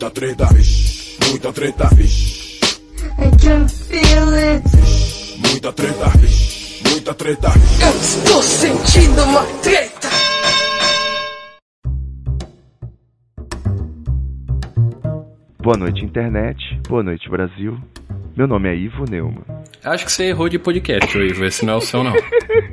Muita treta, vixe, muita treta, vixe. I can feel it. Muita treta, vixe, muita treta. Eu estou sentindo uma treta. Boa noite, internet. Boa noite, Brasil. Meu nome é Ivo Neumann. Acho que você errou de podcast, Ivo. Esse não é o seu, não.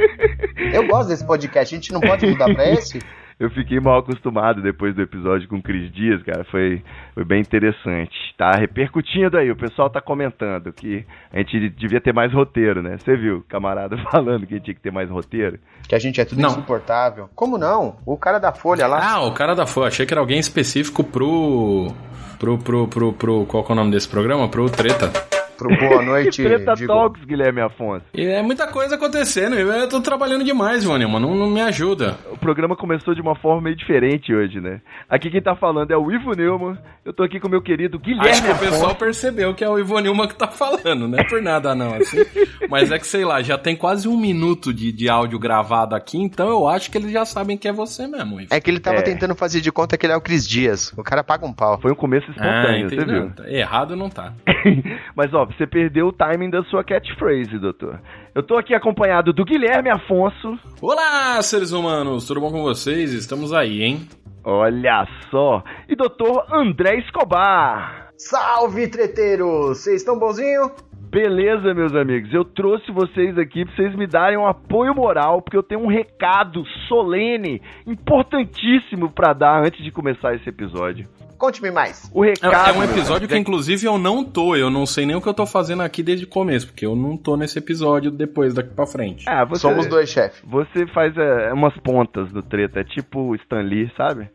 Eu gosto desse podcast, a gente não pode mudar pra esse? Eu fiquei mal acostumado depois do episódio com o Cris Dias, cara. Foi, foi bem interessante. Tá repercutindo aí, o pessoal tá comentando que a gente devia ter mais roteiro, né? Você viu, camarada falando que tinha que ter mais roteiro? Que a gente é tudo Não. insuportável. Como não? O cara da Folha lá. Ah, o cara da Folha. Achei que era alguém específico pro... Pro, pro, pro, pro... Qual que é o nome desse programa? Pro Treta. Pro Boa Noite. Treta digo, Talks, Guilherme Afonso. E é muita coisa acontecendo. Eu tô trabalhando demais, Ivone, mano. Não, não me ajuda. O programa começou de uma forma meio diferente hoje, né? Aqui quem tá falando é o Ivo Neumann. Eu tô aqui com o meu querido Guilherme Acho que o Afonso. pessoal percebeu que é o Ivo Nilma que tá falando, não é por nada não, assim. Mas é que, sei lá, já tem quase um minuto de, de áudio gravado aqui, então eu acho que eles já sabem que é você mesmo, Ivo. É que ele tava É. tentando fazer de conta que ele é o Cris Dias. O cara paga um pau. Foi um começo Ah, espontâneo, você entendi. viu? Não, tá- Errado não tá. Mas ó, você perdeu o timing da sua catchphrase, doutor. Eu tô aqui acompanhado do Guilherme Afonso. Olá, seres humanos, tudo bom com vocês? Estamos aí, hein? Olha só. E doutor André Escobar. Salve, treteiros! Vocês estão bonzinho? Beleza, meus amigos. Eu trouxe vocês aqui pra vocês me darem um apoio moral, porque eu tenho um recado solene, importantíssimo pra dar antes de começar esse episódio. Conte-me mais. O É, recado. é um episódio que, inclusive, eu não tô. Eu não sei nem o que eu tô fazendo aqui desde o começo, porque eu não tô nesse episódio depois daqui pra frente. Ah, você, Somos dois, chefe. Você faz é, umas pontas do treta, é tipo Stan Lee, sabe?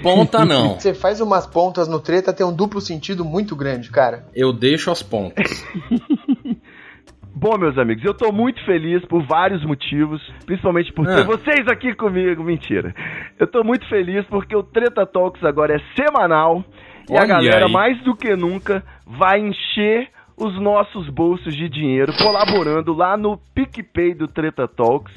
Ponta não. Você faz umas pontas no treta, tem um duplo sentido muito grande, cara. Eu deixo as pontas. Bom, meus amigos, eu tô muito feliz por vários motivos, principalmente por ter Ah. vocês aqui comigo. Mentira. Eu tô muito feliz porque o Treta Talks agora é semanal e a Olha galera, aí. mais do que nunca, vai encher os nossos bolsos de dinheiro colaborando lá no PicPay do Treta Talks.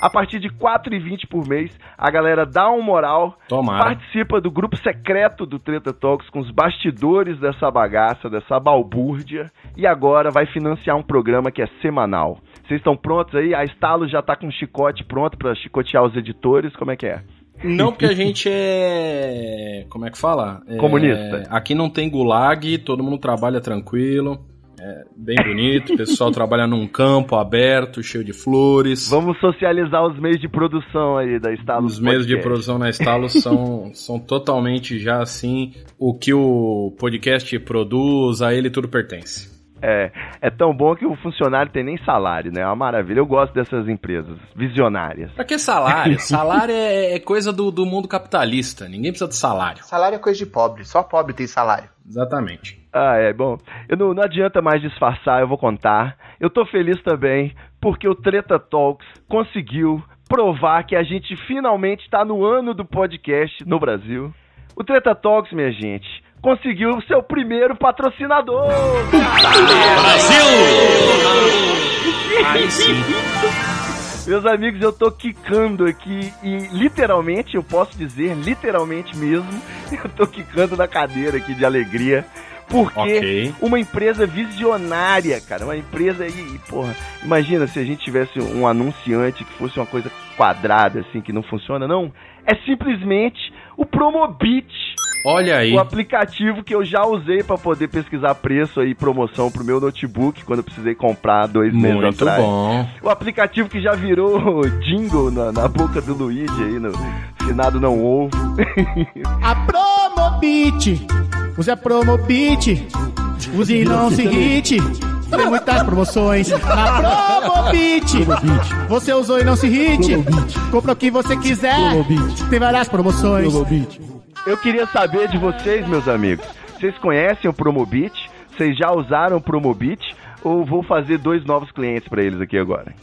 A partir de R$ 4,20 por mês, a galera dá um moral, Tomara. participa do grupo secreto do Treta Talks com os bastidores dessa bagaça, dessa balbúrdia, e agora vai financiar um programa que é semanal. Vocês estão prontos aí? A Estalo já tá com um chicote pronto pra chicotear os editores, como é que é? Não, porque a gente é. Como é que fala? É, Comunista. Aqui não tem gulag, todo mundo trabalha tranquilo. É bem bonito, o pessoal trabalha num campo aberto, cheio de flores. Vamos socializar os meios de produção aí da Estalo Os meios de produção na Estalo são, são totalmente já assim. O que o podcast produz, a ele tudo pertence. É, é tão bom que o funcionário tem nem salário, né? É uma maravilha. Eu gosto dessas empresas visionárias. Pra que salário? Salário é, é coisa do, do mundo capitalista. Ninguém precisa de salário. Salário é coisa de pobre, só pobre tem salário. Exatamente. Ah, é bom. Eu não, não adianta mais disfarçar, eu vou contar. Eu tô feliz também porque o Treta Talks conseguiu provar que a gente finalmente está no ano do podcast no Brasil. O Treta Talks, minha gente, conseguiu o seu primeiro patrocinador. Aí sim. Meus amigos, eu tô quicando aqui e literalmente, eu posso dizer, literalmente mesmo, eu tô quicando na cadeira aqui de alegria. Porque Ok. uma empresa visionária, cara, uma empresa aí, porra, imagina se a gente tivesse um anunciante que fosse uma coisa quadrada, assim, que não funciona, não. É simplesmente o Promobit, Olha aí. o aplicativo que eu já usei pra poder pesquisar preço aí, promoção pro meu notebook, quando eu precisei comprar dois meses Muito atrás. bom. O aplicativo que já virou jingle na, na boca do Luigi aí, no finado não ovo. A Promobit, use a Promobit, use e não se irrite. Tem muitas promoções na Promobit. Você usou e não se irrite. Compra o que você quiser. Tem várias promoções. Eu queria saber de vocês, meus amigos. Vocês conhecem o Promobit? Vocês já usaram o Promobit? Ou vou fazer dois novos clientes pra eles aqui agora?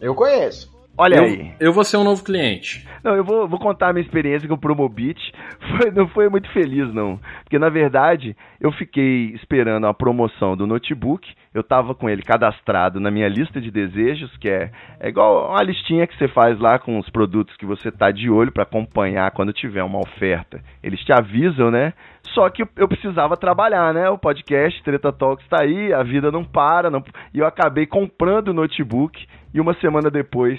Eu conheço. Olha Eu, aí. eu vou ser um novo cliente. Não, eu vou, vou contar a minha experiência com o Promobit. Foi, não foi muito feliz, não. Porque, na verdade, eu fiquei esperando a promoção do notebook eu tava com ele cadastrado na minha lista de desejos, que é, é igual uma listinha que você faz lá com os produtos que você tá de olho para acompanhar quando tiver uma oferta. Eles te avisam, né? Só que eu precisava trabalhar, né? O podcast Treta Talks tá aí, a vida não para, não... e eu acabei comprando o notebook e uma semana depois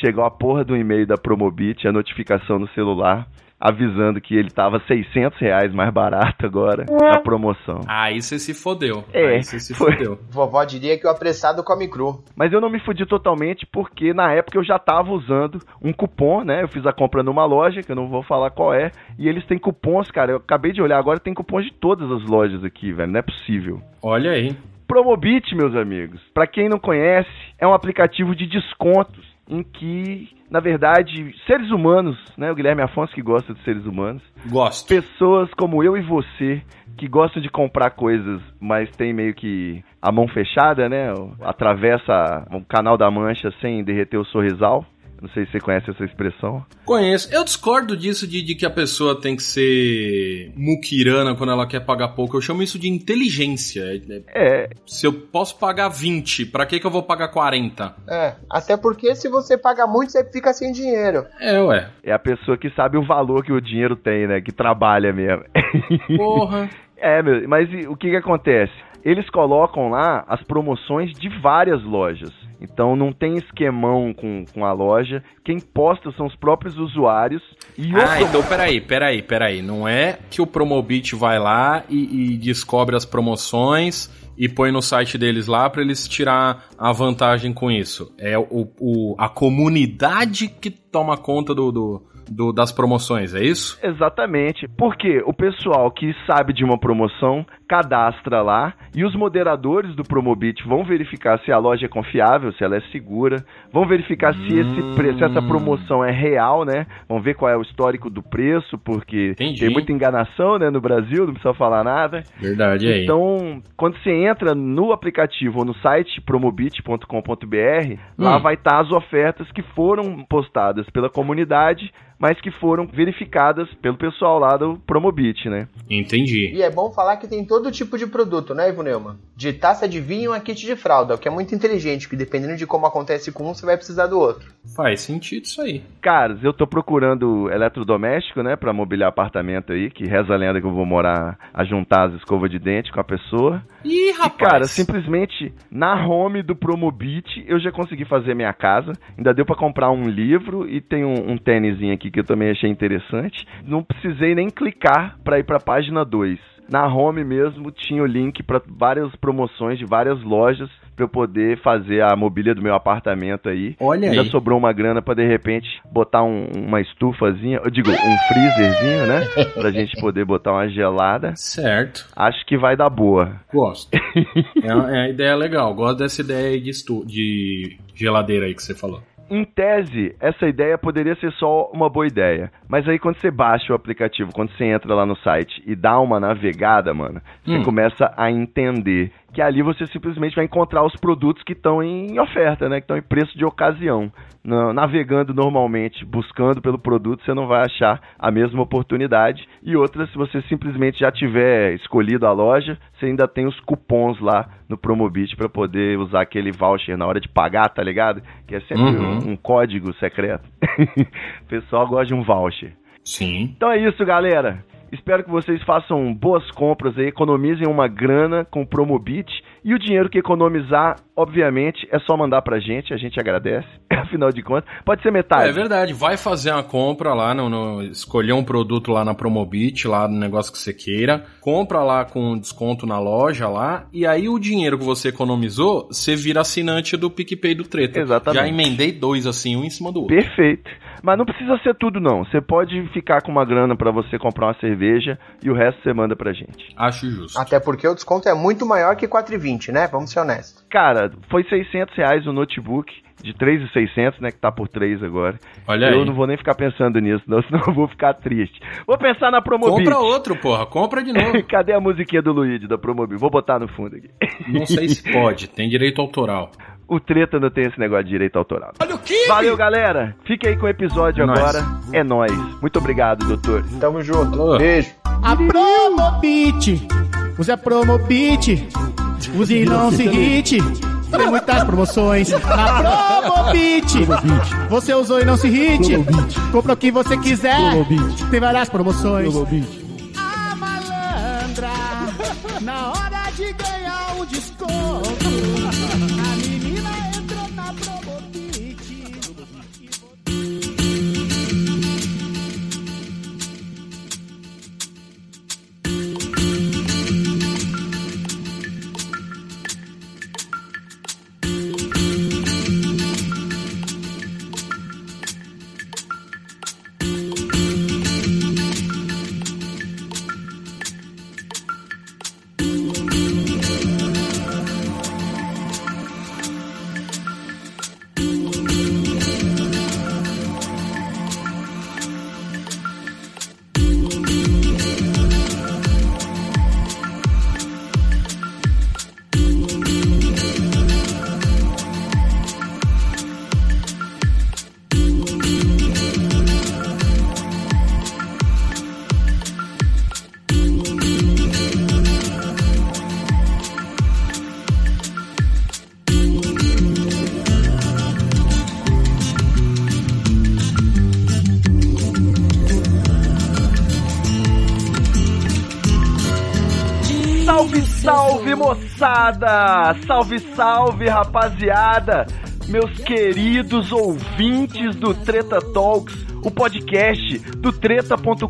chegou a porra do e-mail da Promobit, a notificação no celular avisando que ele tava 600 reais mais barato agora na promoção. Aí você se fodeu. É, Aí você se foi. fodeu. Vovó diria que o apressado come cru. Mas eu não me fudi totalmente porque na época eu já tava usando um cupom, né? Eu fiz a compra numa loja, que eu não vou falar qual é, e eles têm cupons, cara. Eu acabei de olhar agora, tem cupons de todas as lojas aqui, velho. Não é possível. Olha aí. Promobit, meus amigos, pra quem não conhece, é um aplicativo de descontos em que, na verdade, seres humanos, né? O Guilherme Afonso que gosta de seres humanos, Gosto. pessoas como eu e você que gostam de comprar coisas, mas tem meio que a mão fechada, né? Atravessa o canal da mancha sem derreter o sorrisal. Não sei se você conhece essa expressão. Conheço. Eu discordo disso de, de que a pessoa tem que ser muquirana quando ela quer pagar pouco. Eu chamo isso de inteligência. É- é- É, Se eu posso pagar 20, pra que, que eu vou pagar 40? É, até porque se você paga muito, você fica sem dinheiro. É, ué. é a pessoa que sabe o valor que o dinheiro tem, né? Que trabalha mesmo. Porra. É, meu, mas e o que que acontece? Eles colocam lá as promoções de várias lojas. Então não tem esquemão com, com a loja. Quem posta são os próprios usuários. E Ah, então peraí, peraí, peraí. Não é que o Promobit vai lá e, e descobre as promoções e põe no site deles lá pra eles tirar a vantagem com isso. É o, o- a comunidade que toma conta do, do- do- das promoções, é isso? Exatamente. Porque o pessoal que sabe de uma promoção cadastra lá e os moderadores do Promobit vão verificar se a loja é confiável, se ela é segura, vão verificar se esse preço, se essa promoção é real, né? Vão ver qual é o histórico do preço, porque Entendi. tem muita enganação, né, no Brasil, não precisa falar nada. Verdade aí. Então, quando você entra no aplicativo ou no site promobit.com.br, lá Hum. vai estar as ofertas que foram postadas pela comunidade, mas que foram verificadas pelo pessoal lá do Promobit, né? Entendi. E é bom falar que tem todo tipo de produto, né, Ivo Neumann? De taça de vinho a kit de fralda, o que é muito inteligente, que dependendo de como acontece com um, você vai precisar do outro. Faz sentido isso aí. Caras, eu tô procurando eletrodoméstico, né, pra mobiliar apartamento aí, que reza a lenda que eu vou morar a juntar as escovas de dente com a pessoa. Ih, E, rapaz. cara, simplesmente na home do Promobit eu já consegui fazer minha casa. Ainda deu pra comprar um livro e tem um, um tênisinho aqui que eu também achei interessante. Não precisei nem clicar pra ir pra página 2. Na home mesmo tinha o link pra várias promoções de várias lojas pra eu poder fazer a mobília do meu apartamento aí. Olha Ainda aí. sobrou uma grana pra de repente botar um- uma estufazinha, eu digo, um freezerzinho, né? Pra gente poder botar uma gelada. Certo. Acho que vai dar boa. Gosto. é, uma- é uma ideia legal. Gosto dessa ideia aí de, estu de geladeira aí que você falou. Em tese, essa ideia poderia ser só uma boa ideia. Mas aí quando você baixa o aplicativo, quando você entra lá no site e dá uma navegada, mano, você Hum. começa a entender que ali você simplesmente vai encontrar os produtos que estão em oferta, né? Que estão em preço de ocasião. Na- Navegando normalmente, buscando pelo produto, você não vai achar a mesma oportunidade. E outra, se você simplesmente já tiver escolhido a loja, você ainda tem os cupons lá no Promobit para poder usar aquele voucher na hora de pagar, tá ligado? Que é sempre Uhum. um, um código secreto. o pessoal gosta de um voucher. Sim. Então é isso, galera. Espero que vocês façam boas compras aí, economizem uma grana com o Promobit. E o dinheiro que economizar, obviamente, é só mandar pra gente, a gente agradece. Afinal de contas, pode ser metade. É verdade, vai fazer uma compra lá, no, no- escolher um produto lá na Promobit, lá no negócio que você queira, compra lá com desconto na loja lá, e aí o dinheiro que você economizou, você vira assinante do PicPay do Treta. Exatamente. Já emendei dois assim, um em cima do outro. Perfeito. Mas não precisa ser tudo, não. Você pode ficar com uma grana pra você comprar uma cerveja e o resto você manda pra gente. Acho justo. Até porque o desconto é muito maior que 4,20, né? Vamos ser honestos. Cara, foi 600 reais o notebook. De 3,600, né? Que tá por 3 agora. Olha eu aí. não vou nem ficar pensando nisso, não, senão eu vou ficar triste. Vou pensar na Promobit. Compra outro, porra, compra de novo. Cadê a musiquinha do Luigi da Promobit? Vou botar no fundo aqui. Não sei se pode, tem direito autoral. O treta não tem esse negócio de direito autoral. Valeu, galera. Fique aí com o episódio É nóis. agora. É nóis. Muito obrigado, doutor. Tamo junto. Alô. Beijo. A Promobit, use a Promobit. Use e não se irrite. Tem muitas promoções na Promobit. Você usou e não se irrite. Compra o que você quiser. Tem várias promoções. A malandra, na hora moçada! Salve, salve, rapaziada! Meus queridos ouvintes do Treta Talks, o podcast do treta.com.br,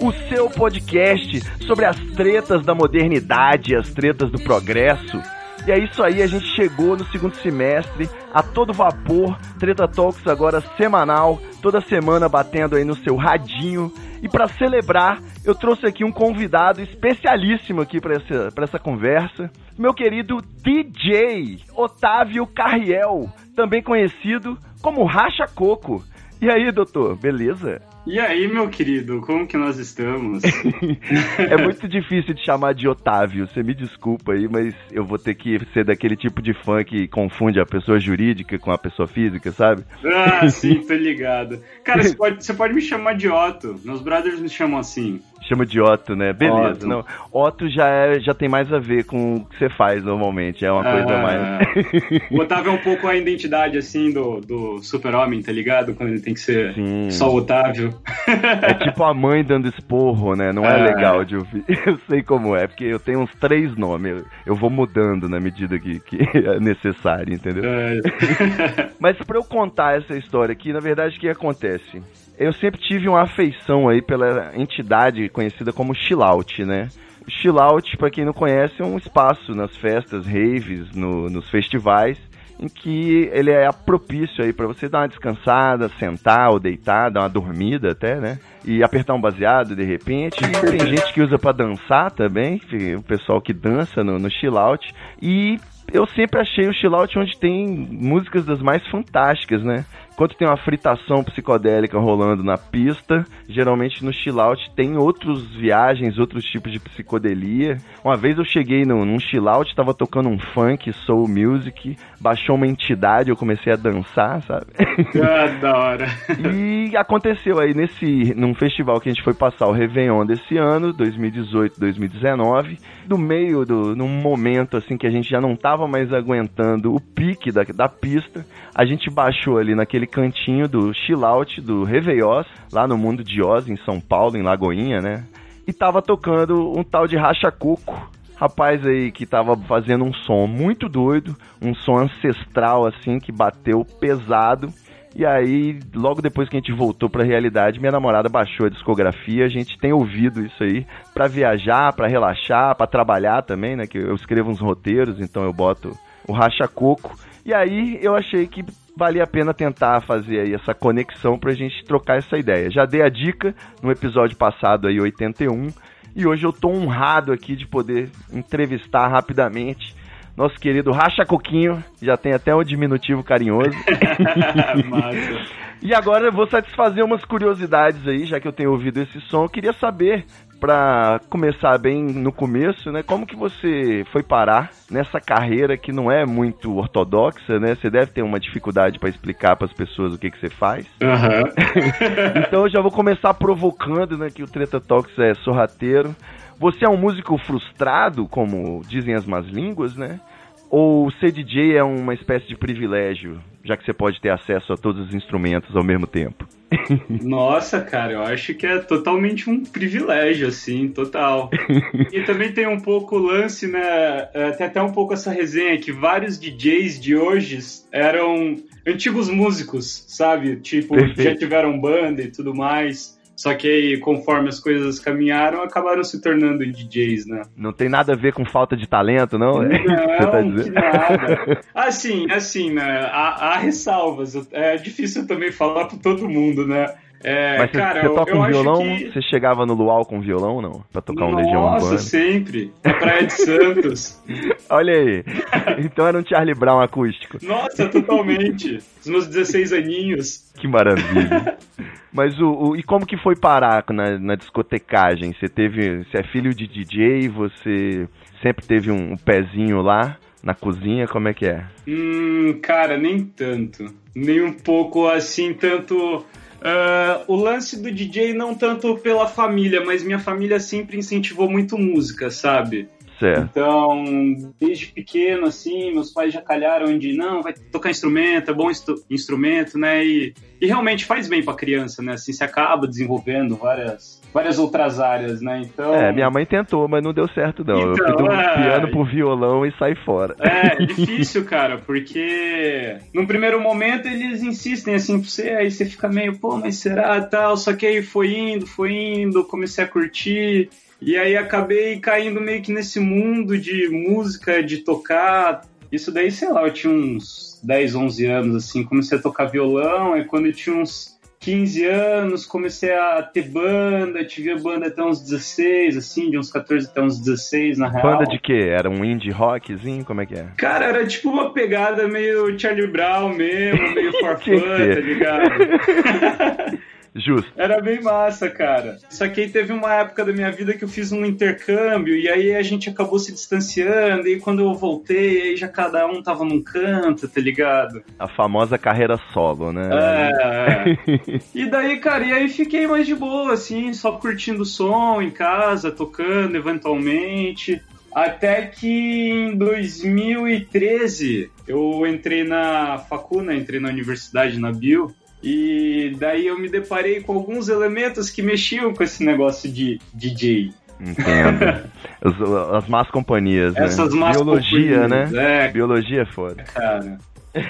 o seu podcast sobre as tretas da modernidade, as tretas do progresso. E é isso aí, a gente chegou no segundo semestre, a todo vapor, Treta Talks agora semanal, toda semana batendo aí no seu radinho. E para celebrar, eu trouxe aqui um convidado especialíssimo aqui para essa, pra essa conversa, meu querido DJ Otávio Carriel, também conhecido como Racha Coco. E aí, doutor, beleza? E aí, meu querido, como que nós estamos? é muito difícil de chamar de Otávio, você me desculpa aí, mas eu vou ter que ser daquele tipo de fã que confunde a pessoa jurídica com a pessoa física, sabe? Ah, sim, tô ligado. Cara, você pode, você pode me chamar de Otto, meus brothers me chamam assim. Chama de Otto, né? Beleza. Otto. Não, Otto já, é, já tem mais a ver com o que você faz normalmente, é uma coisa Ah, mais... O Otávio é um pouco a identidade, assim, do, do super-homem, tá ligado? Quando ele tem que ser Sim. só o Otávio. É tipo a mãe dando esporro, né? Não é, É. legal de ouvir. Eu sei como é, porque eu tenho uns três nomes. Eu, vou mudando na medida que, que é necessário, entendeu? É. Mas pra eu contar essa história aqui, na verdade, o que acontece? Eu sempre tive uma afeição aí pela entidade conhecida como chill out, né? O chill out, pra quem não conhece, é um espaço nas festas, raves, no- nos festivais, em que ele é propício aí pra você dar uma descansada, sentar ou deitar, dar uma dormida até, né? E apertar um baseado de repente. E tem gente que usa pra dançar também, o pessoal que dança no, no chill out. E eu sempre achei o chill out onde tem músicas das mais fantásticas, né? Enquanto tem uma fritação psicodélica rolando na pista, geralmente no chill out tem outros viagens, outros tipos de psicodelia. Uma vez eu cheguei num, num chill out, tava tocando um funk, soul music, baixou uma entidade, eu comecei a dançar, sabe? Ah, da hora. E aconteceu aí nesse num festival que a gente foi passar o Réveillon desse ano, 2018, 2019, no meio do num momento assim que a gente já não tava mais aguentando o pique da, da pista, a gente baixou ali naquele cantinho do chill out do Réveillon, lá no mundo de Oz, em São Paulo, em Lagoinha, né? E tava tocando um tal de Racha Coco. Rapaz aí que tava fazendo um som muito doido, um som ancestral assim que bateu pesado. E aí, logo depois que a gente voltou pra realidade, minha namorada baixou a discografia, a gente tem ouvido isso aí pra viajar, pra relaxar, pra trabalhar também, né, que eu escrevo uns roteiros, então eu boto o racha coco. E aí eu achei que valia a pena tentar fazer aí essa conexão pra gente trocar essa ideia. Já dei a dica no episódio passado aí 81, e hoje eu tô honrado aqui de poder entrevistar rapidamente nosso querido Racha Coquinho, já tem até um diminutivo carinhoso. E agora eu vou satisfazer umas curiosidades aí, já que eu tenho ouvido esse som. Eu queria saber, pra começar bem no começo, né, como que você foi parar nessa carreira que não é muito ortodoxa, né? Você deve ter uma dificuldade pra explicar pras pessoas o que que você faz. Aham. Então eu já vou começar provocando, né, que o Treta Talks é sorrateiro. Você é um músico frustrado, como dizem as más línguas, né? Ou ser DJ é uma espécie de privilégio, já que você pode ter acesso a todos os instrumentos ao mesmo tempo? Nossa, cara, eu acho que é totalmente um privilégio, assim, total. e também tem um pouco o lance, né? é, Tem até um pouco essa resenha que vários DJs de hoje eram antigos músicos, sabe? Tipo, Perfeito. já tiveram banda e tudo mais. Só que aí, conforme as coisas caminharam, acabaram se tornando DJs, né? Não tem nada a ver com falta de talento, não? É isso que você tá Não, dizendo? nada. Assim, assim, né? Há, há ressalvas. É difícil também falar pra todo mundo, né? É, Mas você, cara, você eu, toca eu um violão? que... Você chegava no luau com violão, não? Pra tocar um Legião Nossa, Urbana? sempre. Na Praia de Santos. Olha aí. Então era um Charlie Brown acústico. Nossa, totalmente. Os meus 16 aninhos. Que maravilha. Mas o, o- e como que foi parar na, na discotecagem? Você teve, você é filho de DJ, você sempre teve um, um pezinho lá na cozinha, como é que é? Hum, cara, nem tanto. Nem um pouco assim, tanto. Ah, o lance do DJ não tanto pela família, mas minha família sempre incentivou muito música, sabe? Certo. Então, desde pequeno, assim, meus pais já calharam de não, vai tocar instrumento, é bom instru- instrumento, né? E, e realmente faz bem pra criança, né? Assim, se acaba desenvolvendo várias, várias outras áreas, né? Então. É, minha mãe tentou, mas não deu certo não. Eu Então, um é. piano por violão e saí fora. É, é difícil, cara, porque num primeiro momento eles insistem assim pra você, aí você fica meio, pô, mas será tal? Só que aí foi indo, foi indo, comecei a curtir. E aí acabei caindo meio que nesse mundo de música, de tocar. Isso daí, sei lá, eu tinha uns 10, 11 anos, assim, comecei a tocar violão, aí quando eu tinha uns 15 anos, comecei a ter banda, tive a banda até uns 16, assim, de uns 14 até uns 16, na real. Banda de quê? Era um indie rockzinho? Como é que é? Cara, era tipo uma pegada meio Charlie Brown mesmo, meio forfã, tá ligado? Justo. Era bem massa, cara. Só que aí teve uma época da minha vida que eu fiz um intercâmbio e aí a gente acabou se distanciando e quando eu voltei, aí já cada um tava num canto, tá ligado? A famosa carreira solo, né? É, é. E daí, cara, e aí fiquei mais de boa, assim, só curtindo o som em casa, tocando eventualmente. Até que em 2013 eu entrei na facu, né? Entrei na universidade, na Bio. E daí eu me deparei com alguns elementos que mexiam com esse negócio de DJ. Entendo. As, as más companhias, né? Essas más Biologia, companhias, né? é. Biologia é foda. cara.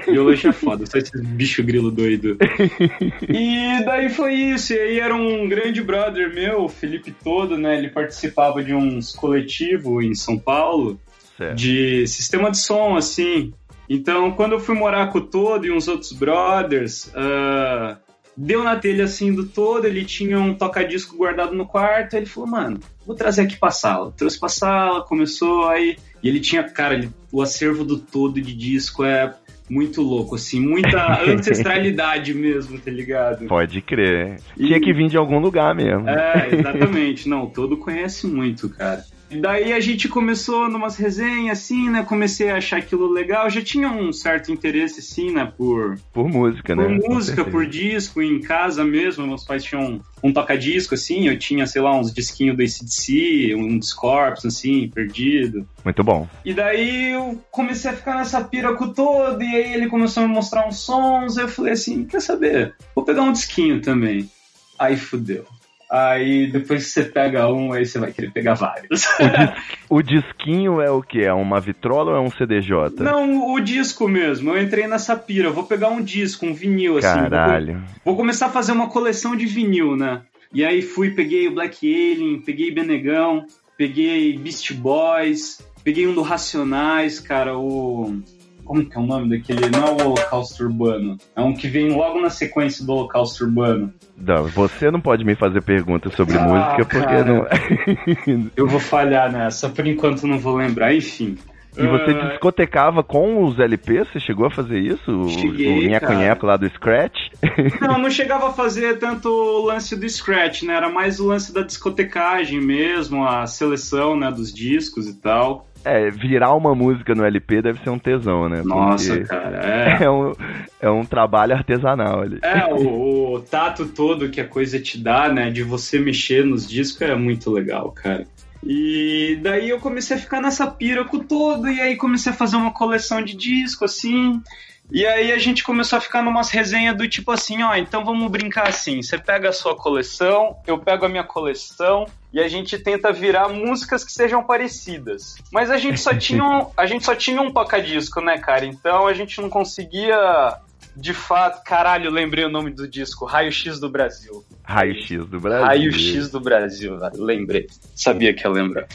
Biologia é foda, só esse bicho grilo doido. E daí foi isso, e aí era um grande brother meu, o Felipe Todo, né? Ele participava de uns coletivos em São Paulo Certo. de sistema de som, assim. Então, quando eu fui morar com o Todo e uns outros brothers, ah, deu na telha assim do Todo, ele tinha um toca-disco guardado no quarto, ele falou, mano, vou trazer aqui pra sala. Trouxe pra sala, começou aí. E ele tinha, cara, ele- o acervo do Todo de disco é muito louco, assim, muita ancestralidade mesmo, tá ligado? Pode crer. Tinha que vir de algum lugar mesmo. É, exatamente. Não, o todo conhece muito, cara. E daí a gente começou numas resenhas, assim, né? Comecei a achar aquilo legal. Já tinha um certo interesse, assim, né? Por, Por música, por né? Com música, por disco, em casa mesmo. Meus pais tinham um toca-disco, assim. Eu tinha, sei lá, uns disquinhos do ACDC, um Scorpions, assim, perdido. Muito bom. E daí eu comecei a ficar nessa pira com o todo, e aí ele começou a me mostrar uns sons, eu falei assim, quer saber? Vou pegar um disquinho também. Aí fudeu. Aí depois que você pega um, aí você vai querer pegar vários. O disquinho é o que? É uma vitrola ou é um CDJ? Não, o disco mesmo. Eu entrei nessa pira. Eu vou pegar um disco, um vinil, assim. Vou- Caralho. Vou começar a fazer uma coleção de vinil, né? E aí fui, peguei o Black Alien, peguei Benegão, peguei Beast Boys, peguei um do Racionais, cara, o. Como que é o nome daquele? Não é o Holocausto Urbano. É um que vem logo na sequência do Holocausto Urbano. Não, você não pode me fazer perguntas sobre Ah, música porque cara. não. Eu vou falhar nessa, por enquanto não vou lembrar, enfim. E você Ah, discotecava com os LPs? Você chegou a fazer isso? Cheguei, o Nheco-Nheco lá do Scratch? Não, não chegava a fazer tanto o lance do Scratch, né? Era mais o lance da discotecagem mesmo, a seleção, né, dos discos e tal. É, virar uma música no LP deve ser um tesão, né? Nossa, cara, é. é um, é um trabalho artesanal ali. É, o, o tato todo que a coisa te dá, né, de você mexer nos discos é muito legal, cara. E daí eu comecei a ficar nessa pira com todo, e aí comecei a fazer uma coleção de disco, assim. E aí a gente começou a ficar numas resenhas do tipo assim, ó, então vamos brincar assim, você pega a sua coleção, eu pego a minha coleção e a gente tenta virar músicas que sejam parecidas. Mas a gente só tinha um, a gente só tinha um toca-disco, né, cara? Então a gente não conseguia de fato, caralho, lembrei o nome do disco, Raio X do Brasil. Raio X do Brasil. Raio X do Brasil, velho. lembrei. Sabia que ia lembrar.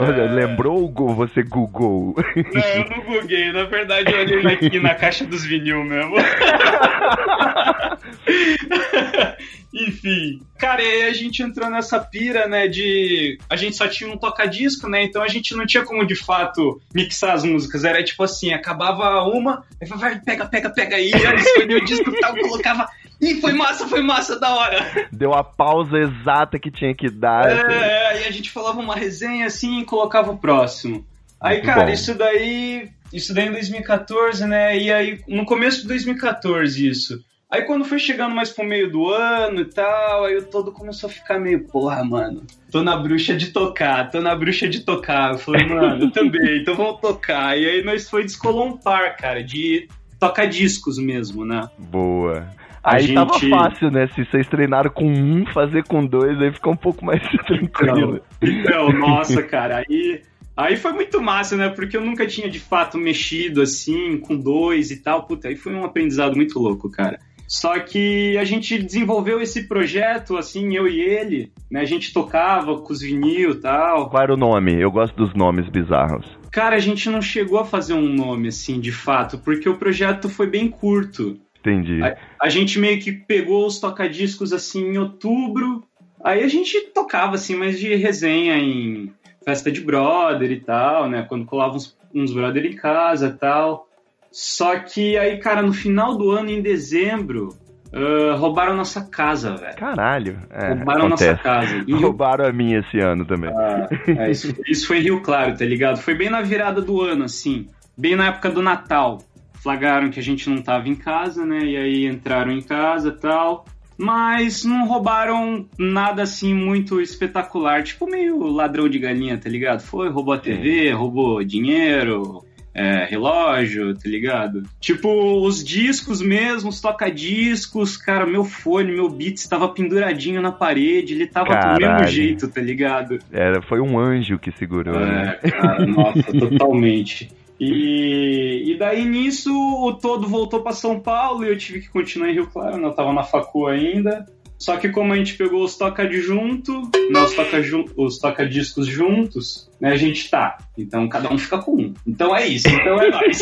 Olha, lembrou ou você googou? Não, eu não googuei. Na verdade, eu olhei aqui na caixa dos vinil mesmo. Enfim. Cara, e aí a gente entrou nessa pira, né, de... A gente só tinha um toca-disco, né, então a gente não tinha como, de fato, mixar as músicas. Era tipo assim, acabava uma, vai, pega, pega, pega aí, aí escolhia o disco e tal, colocava... Ih, foi massa, foi massa, da hora. Deu a pausa exata que tinha que dar. É, e a gente falava uma resenha assim e colocava o próximo. Aí, Muito cara, bom. isso daí. Isso daí em 2014, né? E aí, no começo de 2014, isso. Aí quando foi chegando mais pro meio do ano e tal, aí o todo começou a ficar meio, porra, mano, tô na bruxa de tocar, tô na bruxa de tocar. Eu falei, mano, eu também, então vamos tocar. E aí nós foi descolou um par, cara, de tocar discos mesmo, né? Boa. Aí tava gente- fácil, né? Se vocês treinaram com um, fazer com dois, aí fica um pouco mais tranquilo. Então, nossa, cara, aí, aí foi muito massa, né? Porque eu nunca tinha de fato mexido assim, com dois e tal. Puta, aí foi um aprendizado muito louco, cara. Só que a gente desenvolveu esse projeto, assim, eu e ele, né? A gente tocava com os vinil e tal. Qual era o nome? Eu gosto dos nomes bizarros. Cara, a gente não chegou a fazer um nome, assim, de fato, porque o projeto foi bem curto. Entendi. A, a gente meio que pegou os tocadiscos assim em outubro. Aí a gente tocava assim, mais de resenha em festa de brother e tal, né? Quando colava uns, uns brother em casa e tal. Só que aí, cara, no final do ano, em dezembro, ah, roubaram nossa casa, velho. Caralho. É, roubaram acontece. nossa casa. Rio Roubaram a minha esse ano também. ah, é, isso, isso foi em Rio Claro, tá ligado? Foi bem na virada do ano, assim. Bem na época do Natal. Flagraram que a gente não tava em casa, né? E aí entraram em casa e tal. Mas não roubaram nada assim muito espetacular. Tipo meio ladrão de galinha, tá ligado? Foi, roubou a TV, roubou dinheiro, é, relógio, tá ligado? Tipo, os discos mesmo, os toca-discos, cara, meu fone, meu Beats estava penduradinho na parede, ele tava do Caralho. mesmo jeito, tá ligado? Era, foi um anjo que segurou, né? É, cara, nossa, totalmente. E, e daí nisso o todo voltou para São Paulo e eu tive que continuar em Rio Claro, né? eu tava na facu ainda. Só que como a gente pegou os toca de junto, né, os toca, ju- os toca discos juntos, né, a gente tá. Então cada um fica com um. Então é isso, então é nóis.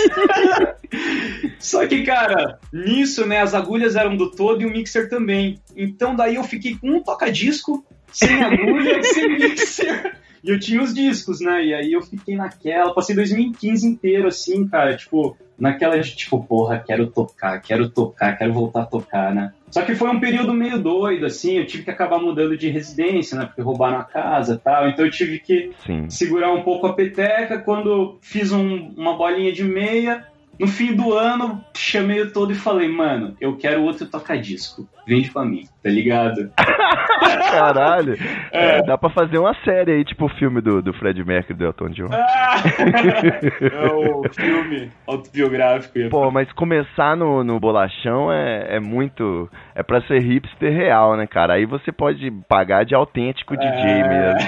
Só que, cara, nisso, né, as agulhas eram do todo e o mixer também. Então daí eu fiquei com um toca-disco, sem agulha, sem mixer. E eu tinha os discos, né? E aí eu fiquei naquela, passei 2015 inteiro assim, cara, tipo, naquela de tipo, porra, quero tocar, quero tocar, quero voltar a tocar, né? Só que foi um período meio doido, assim, eu tive que acabar mudando de residência, né? Porque roubaram a casa e tal, então eu tive que Sim. segurar um pouco a peteca. Quando fiz um- uma bolinha de meia, no fim do ano, chamei o todo e falei, mano, eu quero outro toca-disco. Vende pra mim, tá ligado? Caralho. É, dá pra fazer uma série aí, tipo o filme do, do Fred Mercury do Elton John. Ah! é o filme autobiográfico. Pô, mas começar no, no bolachão é, é muito. É pra ser hipster real, né, cara? Aí você pode pagar de autêntico DJ mesmo.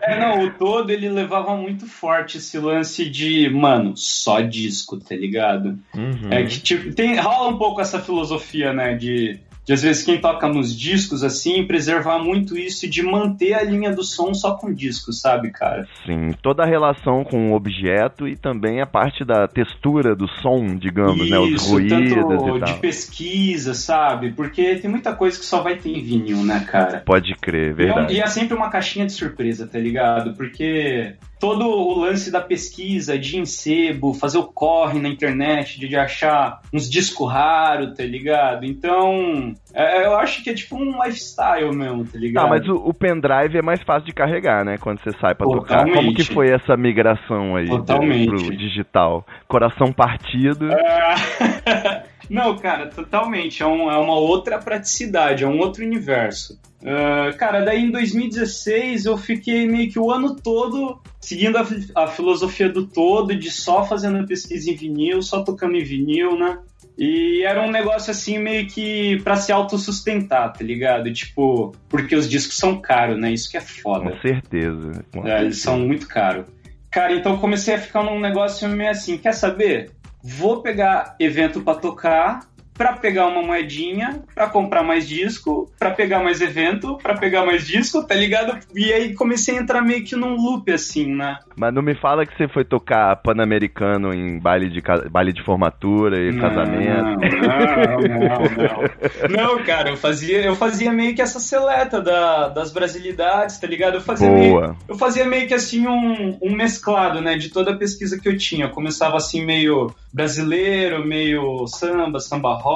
É, não, o todo ele levava muito forte esse lance de, mano, só disco, tá ligado? Uhum. É que, tipo, tem, rola um pouco essa filosofia, né, de, de às vezes quem toca nos discos, assim, preservar muito isso e de manter a linha do som só com disco, sabe, cara? Sim, toda a relação com o objeto e também a parte da textura do som, digamos, né? Os Isso, ruídos tanto e de tal. pesquisa, sabe? Porque tem muita coisa que só vai ter em vinil, né, cara? Pode crer, verdade. E é sempre uma caixinha de surpresa, tá ligado? Porque todo o lance da pesquisa, de encebo, fazer o corre na internet, de, de achar uns discos raros, tá ligado? Então, é, eu acho que é tipo um lifestyle mesmo, tá ligado? Ah, mas o, o pendrive é mais fácil de carregar, né? Quando você sai pra tocar. Como que foi essa migração aí do- Totalmente. pro digital? Coração partido. Ah, Não, cara, totalmente. É, um- é uma outra praticidade, é um outro universo. Ah, cara, daí em 2016 eu fiquei meio que o ano todo seguindo a, a filosofia do todo, de só fazendo pesquisa em vinil, só tocando em vinil, né? E era um negócio assim meio que pra se autossustentar, tá ligado? Tipo, porque os discos são caros, né? Isso que é foda. Com certeza. com É, eles certeza. são muito caros. Cara, então eu comecei a ficar num negócio meio assim, quer saber? Vou pegar evento pra tocar, pra pegar uma moedinha, pra comprar mais disco, pra pegar mais evento, pra pegar mais disco, tá ligado? E aí comecei a entrar meio que num loop assim, né? Mas não me fala que você foi tocar Pan-Americano em baile de, baile de formatura e casamento. Não, não, não. Não, cara, eu fazia, eu fazia meio que essa seleta da- das brasilidades, tá ligado? Eu fazia meio, Boa. eu fazia meio que assim um, um mesclado, né, de toda a pesquisa que eu tinha. Eu começava assim meio brasileiro, meio samba, samba rock,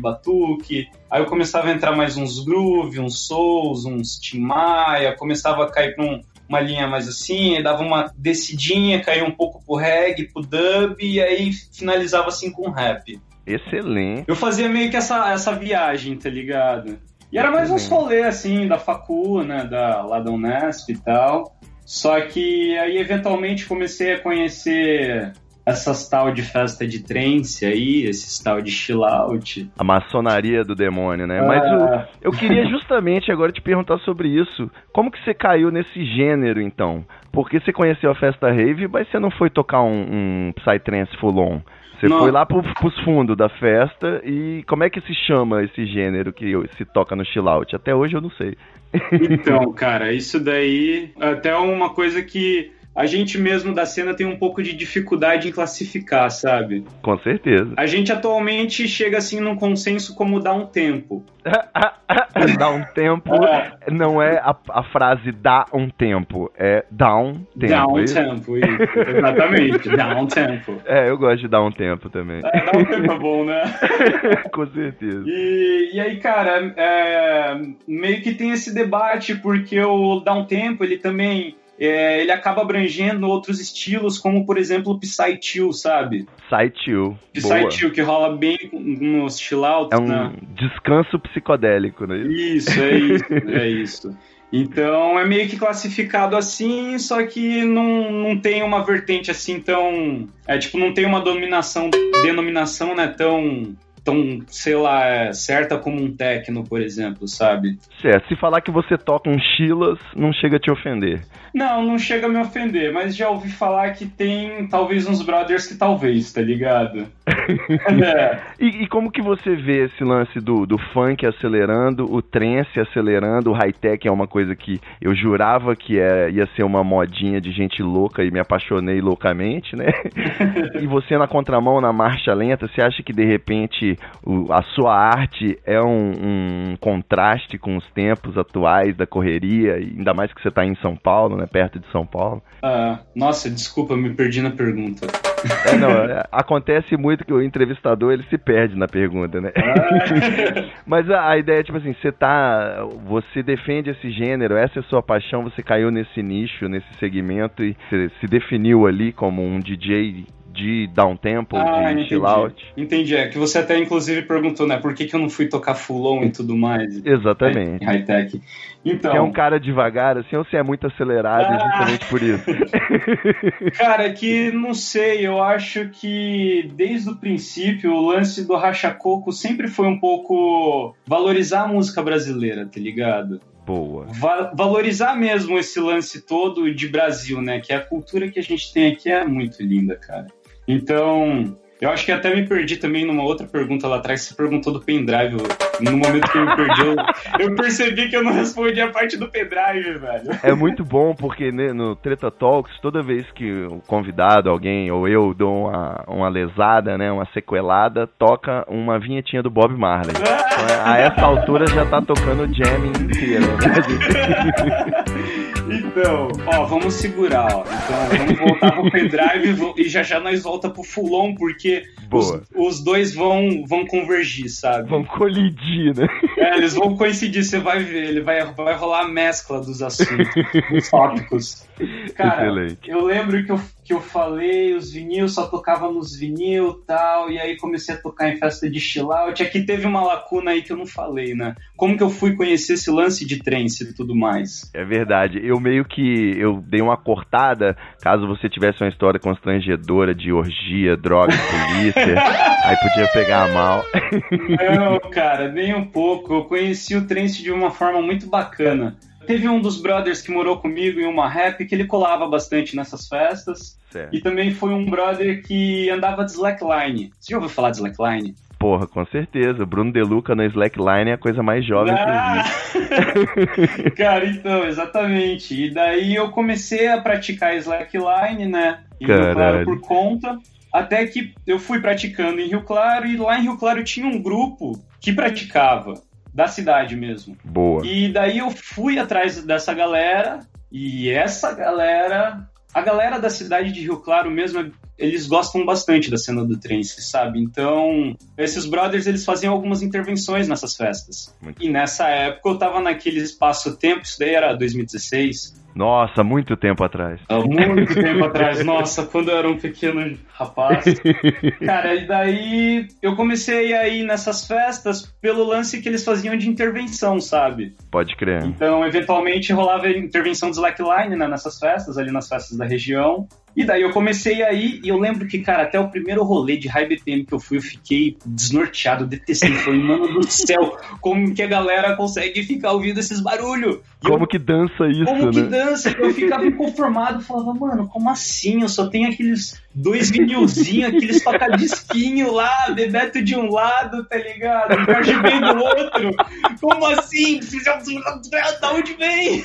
batuque. Aí eu começava a entrar mais uns groove, uns souls, uns Tim Maia, começava a cair pra um- uma linha mais assim, dava uma descidinha, caía um pouco pro reggae, pro dub, e aí finalizava assim com rap. Excelente. Eu fazia meio que essa, essa viagem, tá ligado? E era mais uns rolê, assim, da facu, né, da, lá da Unesp e tal. Só que aí, eventualmente, comecei a conhecer essas tal de festa de trance aí, esses tal de chill out. A maçonaria do demônio, né? Mas Ah. o- eu queria justamente agora te perguntar sobre isso. Como que você caiu nesse gênero, então? Porque você conheceu a festa rave, mas você não foi tocar um, um Psytrance full on. Você Não. foi lá pro, pros fundos da festa e como é que se chama esse gênero que se toca no chill out? Até hoje eu não sei. Então, cara, isso daí até uma coisa que a gente mesmo da cena tem um pouco de dificuldade em classificar, sabe? Com certeza. A gente atualmente chega assim num consenso como dar um tempo. dá um tempo, não é a, a frase dá um tempo, é dá um tempo. Dá um isso? tempo, isso. Exatamente, dá um tempo. É, eu gosto de dar um tempo também. É, dá um tempo é bom, né? Com certeza. E, e aí, cara, é, meio que tem esse debate, porque o Dá um Tempo, ele também. É, ele acaba abrangendo outros estilos, como por exemplo o Psy Chill, sabe? Site You. Psy Boa. Chill, que rola bem nos chill É um né? descanso psicodélico, né? Isso, é isso, é isso. Então é meio que classificado assim, só que não, não tem uma vertente assim tão. É tipo, não tem uma dominação, denominação, né, tão. Tão, sei lá, é, certa como um techno, por exemplo, sabe? Certo, se falar que você toca um Chilas, não chega a te ofender. Não, não chega a me ofender, mas já ouvi falar que tem talvez uns brothers que talvez, tá ligado? é. E, e como que você vê esse lance do, do funk acelerando, o trance acelerando, o high-tech é uma coisa que eu jurava que é, ia ser uma modinha de gente louca e me apaixonei loucamente, né? e você na contramão, na marcha lenta, você acha que de repente o- a sua arte é um, um contraste com os tempos atuais da correria, ainda mais que você está em São Paulo, né? Perto de São Paulo. Ah, nossa, desculpa, me perdi na pergunta. É, não, é, acontece muito que o entrevistador ele se perde na pergunta, né? Mas a, a ideia é tipo assim, você tá, você defende esse gênero, essa é a sua paixão, você caiu nesse nicho, nesse segmento e se definiu ali como um DJ de downtempo, Ah, de chill out. Entendi, é que você até inclusive perguntou, né, por que, que eu não fui tocar full on e tudo mais. Exatamente. Em high-tech. Então, Você é um cara devagar, assim, ou você é muito acelerado, Ah. justamente por isso? cara, que não sei, eu acho que desde o princípio o lance do racha-coco sempre foi um pouco valorizar a música brasileira, tá ligado? Boa. Va- valorizar mesmo esse lance todo de Brasil, né? Que a cultura que a gente tem aqui é muito linda, cara. Então, eu acho que até me perdi também numa outra pergunta lá atrás. Você perguntou do pendrive. No momento que eu me perdi, eu, eu percebi que eu não respondi a parte do pendrive, velho. É muito bom porque né, no Treta Talks, toda vez que o convidado, alguém ou eu dou uma, uma lesada, né, uma sequelada, toca uma vinhetinha do Bob Marley. Então, a essa altura já tá tocando o jamming inteiro. Né? Então, ó, vamos segurar, ó. Então, vamos voltar pro pendrive e já já nós volta pro fulon, porque os, os dois vão, vão convergir, sabe? Vão colidir, né? É, eles vão coincidir, você vai ver, ele vai, vai rolar a mescla dos assuntos, dos tópicos. Cara, Excelente. eu lembro que eu, que eu falei, os vinil só tocava nos vinil tal, e aí comecei a tocar em festa de chill out. Aqui teve uma lacuna aí que eu não falei, né? Como que eu fui conhecer esse lance de trance e tudo mais? É verdade. Eu meio que eu dei uma cortada, caso você tivesse uma história constrangedora de orgia, droga, polícia, aí podia pegar mal. Não, cara, nem um pouco. Eu conheci o trance de uma forma muito bacana. Teve um dos brothers que morou comigo em uma rap que ele colava bastante nessas festas. Certo. E também foi um brother que andava de slackline. Você já ouviu falar de slackline? Porra, com certeza. Bruno Deluca no Slackline é a coisa mais jovem que Ah! existe. Cara, então, exatamente. E daí eu comecei a praticar slackline, né? Em Rio Caralho. Claro por conta. Até que eu fui praticando em Rio Claro e lá em Rio Claro tinha um grupo que praticava, da cidade mesmo. Boa. E daí eu fui atrás dessa galera, e essa galera, a galera da cidade de Rio Claro mesmo, eles gostam bastante da cena do trance, sabe? Então, esses brothers, eles faziam algumas intervenções nessas festas. Muito. E nessa época eu tava naquele espaço-tempo, isso daí era 2016, Nossa, muito tempo atrás. há muito tempo atrás, nossa, quando eu era um pequeno rapaz. Cara, e daí eu comecei a ir nessas festas pelo lance que eles faziam de intervenção, sabe? Pode crer. Então, eventualmente, rolava intervenção de slackline né, nessas festas, ali nas festas da região. E daí eu comecei aí, e eu lembro que, cara, até o primeiro rolê de high BPM que eu fui, eu fiquei desnorteado, detestando. Falei, mano do céu, como que a galera consegue ficar ouvindo esses barulhos? Como eu, que dança isso, como que né? dança? Eu ficava inconformado, falava, mano, como assim? Eu só tenho aqueles dois vinilzinhos, aqueles tocadisquinho lá, Bebeto de um lado, tá ligado? RGB do outro. Como assim? Da onde vem?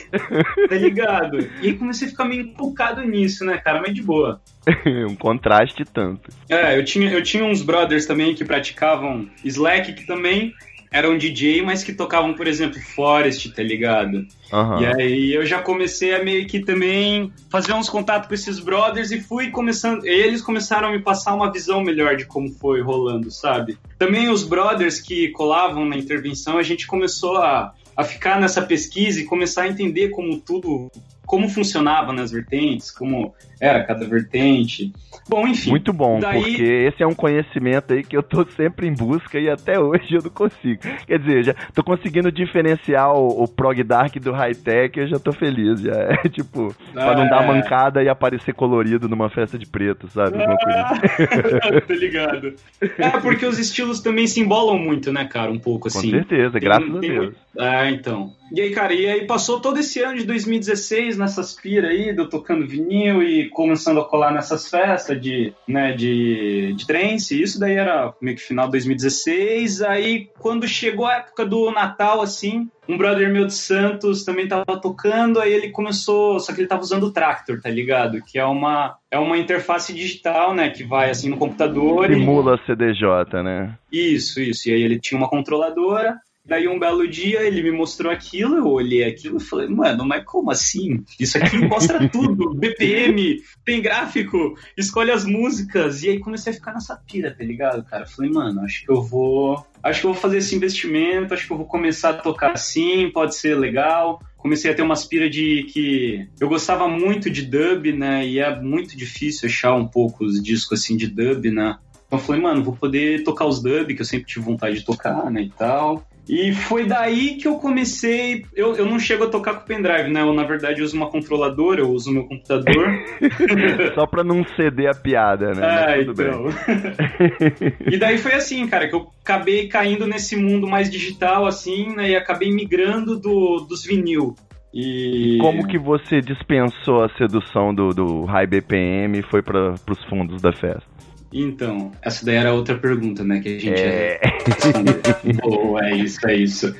Tá ligado? E aí comecei a ficar meio empolcado nisso, né, cara? Mas de boa. um contraste tanto. É, eu tinha, eu tinha uns brothers também que praticavam Slack, que também eram DJ, mas que tocavam, por exemplo, Forest, tá ligado? Aham. E aí eu já comecei a meio que também fazer uns contatos com esses brothers e fui começando. Eles começaram a me passar uma visão melhor de como foi rolando, sabe? Também os brothers que colavam na intervenção, a gente começou a, a ficar nessa pesquisa e começar a entender como tudo. Como funcionava nas vertentes, como era cada vertente. Bom, enfim. Muito bom, daí- porque esse é um conhecimento aí que eu tô sempre em busca e até hoje eu não consigo. Quer dizer, já tô conseguindo diferenciar o, o prog dark do high tech, eu já tô feliz. Já é tipo, pra não dar É. mancada e aparecer colorido numa festa de preto, sabe? Alguma assim. tá ligado? É, porque os estilos também se embolam muito, né, cara? Um pouco Com assim. certeza, Tem- graças a tem Deus. muito- É, então. E aí, cara, e aí passou todo esse ano de 2016 nessas piras aí, eu tocando vinil e começando a colar nessas festas de, né, de, de trance. Isso daí era meio que final de 2016. Aí, quando chegou a época do Natal, assim, um brother meu de Santos também tava tocando, aí ele começou, só que ele tava usando o Tractor, tá ligado? Que é uma, é uma interface digital, né, que vai assim no computador e... Simula CDJ, né? Isso, isso. E aí ele tinha uma controladora. Daí um belo dia ele me mostrou aquilo, eu olhei aquilo e falei, mano, mas como assim? Isso aqui mostra tudo, BPM, tem gráfico, escolhe as músicas. E aí comecei a ficar nessa pira, tá ligado, cara? Falei, mano, acho que eu vou. Acho que eu vou fazer esse investimento, acho que eu vou começar a tocar assim, pode ser legal. Comecei a ter umas pira de que eu gostava muito de dub, né? E é muito difícil achar um pouco os discos assim de dub, né? Então eu falei, mano, vou poder tocar os dub, que eu sempre tive vontade de tocar, né, e tal. E foi daí que eu comecei. Eu, eu não chego a tocar com pendrive, né? Eu, na verdade, uso uma controladora, eu uso meu computador. Só pra não ceder a piada, né? Ah, Mas tudo então. bem. e daí foi assim, cara, que eu acabei caindo nesse mundo mais digital, assim, né? E acabei migrando do, dos vinil. E. Como que você dispensou a sedução do, do high BPM e foi para pros fundos da festa? Então, essa daí era outra pergunta, né? Que a gente É. Boa, é isso, é isso.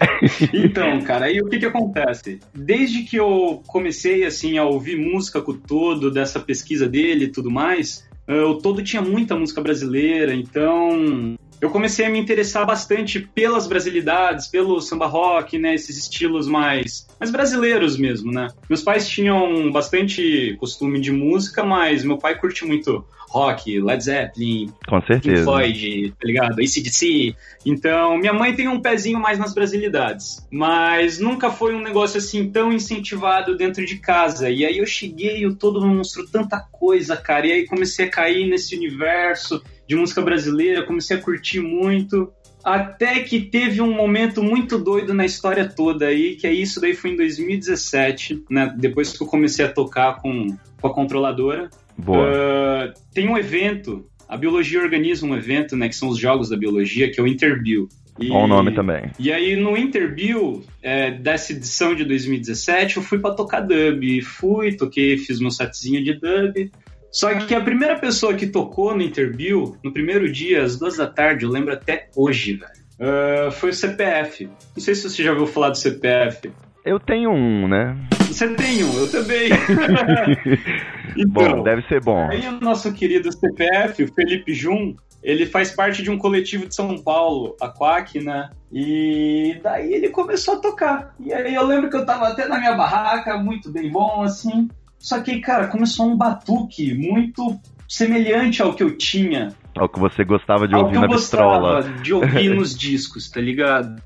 Então, cara, aí o que que acontece? Desde que eu comecei, assim, a ouvir música com o Todo, dessa pesquisa dele e tudo mais, o Todo tinha muita música brasileira, então eu comecei a me interessar bastante pelas brasilidades, pelo samba rock, né, esses estilos mais, mais brasileiros mesmo, né. Meus pais tinham bastante costume de música, mas meu pai curte muito rock, Led Zeppelin, Com Pink certeza. Floyd, tá ligado? ACDC. Então, minha mãe tem um pezinho mais nas brasilidades. Mas nunca foi um negócio assim tão incentivado dentro de casa. E aí eu cheguei, eu todo monstro, tanta coisa, cara. E aí comecei a cair nesse universo de música brasileira, comecei a curtir muito. Até que teve um momento muito doido na história toda aí, que é isso daí foi em 2017, né? Depois que eu comecei a tocar com, com a controladora. Boa. Uh, tem um evento, a biologia organiza um evento, né, que são os jogos da biologia, que é o Interbio. E, Bom nome também. E aí no Interbio é, dessa edição de 2017, eu fui pra tocar dub. Fui, toquei, fiz meu setzinho de dub. Só que a primeira pessoa que tocou no Interbio, no primeiro dia, às duas da tarde, eu lembro até hoje, velho. uh, foi o CPF. Não sei se você já ouviu falar do CPF. Eu tenho um, né? Você tem um, eu também. bom, deve ser bom. Aí o nosso querido CPF, o Felipe Jun, ele faz parte de um coletivo de São Paulo, a Quack, né? E daí ele começou a tocar. E aí eu lembro que eu tava até na minha barraca, muito bem bom, assim. Só que, cara, começou um batuque muito semelhante ao que eu tinha. Ao que você gostava de ao ouvir que na bistrola. de ouvir nos discos, tá ligado?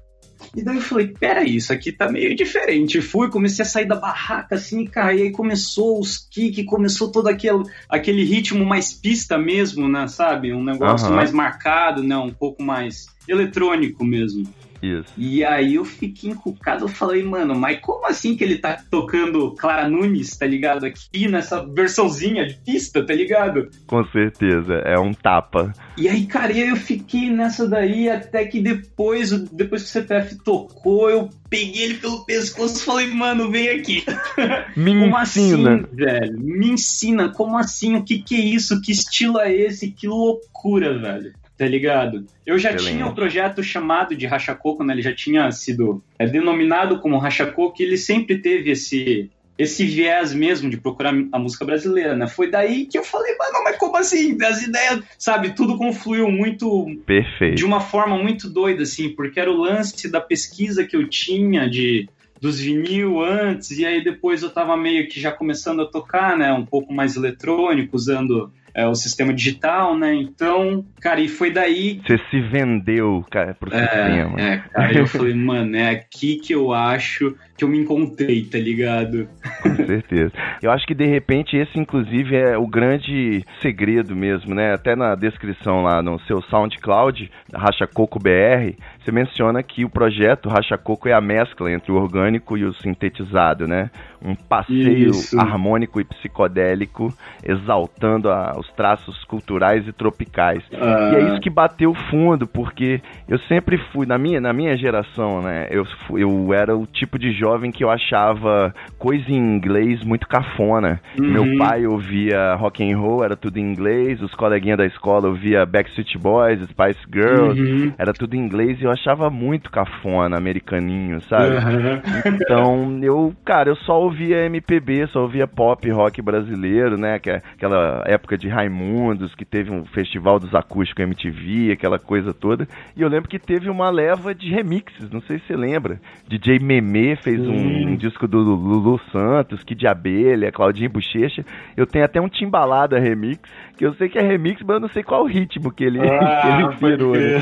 E daí eu falei, peraí, isso aqui tá meio diferente. Fui, comecei a sair da barraca, assim, cara, e aí começou os kick, começou todo aquele, aquele ritmo mais pista mesmo, né, sabe? Um negócio Aham. mais marcado, né, um pouco mais eletrônico mesmo. Isso. E aí eu fiquei encucado, eu falei, mano, mas como assim que ele tá tocando Clara Nunes, tá ligado? Aqui nessa versãozinha de pista, tá ligado? Com certeza. É um tapa. E aí, cara, e aí eu fiquei nessa daí até que depois, depois que o CPF tocou, eu peguei ele pelo pescoço e falei, mano, vem aqui. Me como ensina. assim, velho? Me ensina, como assim? O que que é isso? Que estilo é esse? Que loucura, velho. Tá ligado? Eu já tinha um projeto chamado de Racha Coco, né? Ele já tinha sido é, denominado como Racha Coco e ele sempre teve esse esse viés mesmo de procurar a música brasileira, né? Foi daí que eu falei, mano, mas como assim? As ideias, sabe? Tudo confluiu muito Perfeito. de uma forma muito doida, assim, porque era o lance da pesquisa que eu tinha de dos vinil antes, e aí depois eu tava meio que já começando a tocar, né, um pouco mais eletrônico, usando é, o sistema digital, né, então, cara, e foi daí Você se vendeu, cara, pro sistema. é, é, cara, eu falei, mano, é aqui que eu acho que eu me encontrei, tá ligado? Com certeza. Eu acho que de repente esse, inclusive, é o grande segredo mesmo, né? Até na descrição lá no seu SoundCloud, Racha Coco BR, você menciona que o projeto Racha Coco é a mescla entre o orgânico e o sintetizado, né? Um passeio Isso. harmônico e psicodélico, exaltando a- os traços culturais e tropicais. E é isso que bateu fundo, porque eu sempre fui, na minha, na minha geração, né? Eu, eu era o tipo de jovem que eu achava coisa em inglês muito cafona. Uhum. Meu pai ouvia rock and roll, era tudo em inglês, os coleguinhas da escola ouvia Backstreet Boys, Spice Girls, Uhum. era tudo em inglês e eu achava muito cafona, americaninho, sabe? Aham. Então, eu, cara, eu só ouvia MPB, só ouvia pop rock brasileiro, né? Que é aquela época de Raimundos, que teve um festival dos acústicos MTV, aquela coisa toda. E eu lembro que teve uma leva de remixes, não sei se você lembra. DJ Meme fez um, um disco do Lulu Santos, Kid Abelha, Claudinho Bochecha. Eu tenho até um Timbalada remix, que eu sei que é remix, mas eu não sei qual ritmo que ele, que ele Ah, virou. né?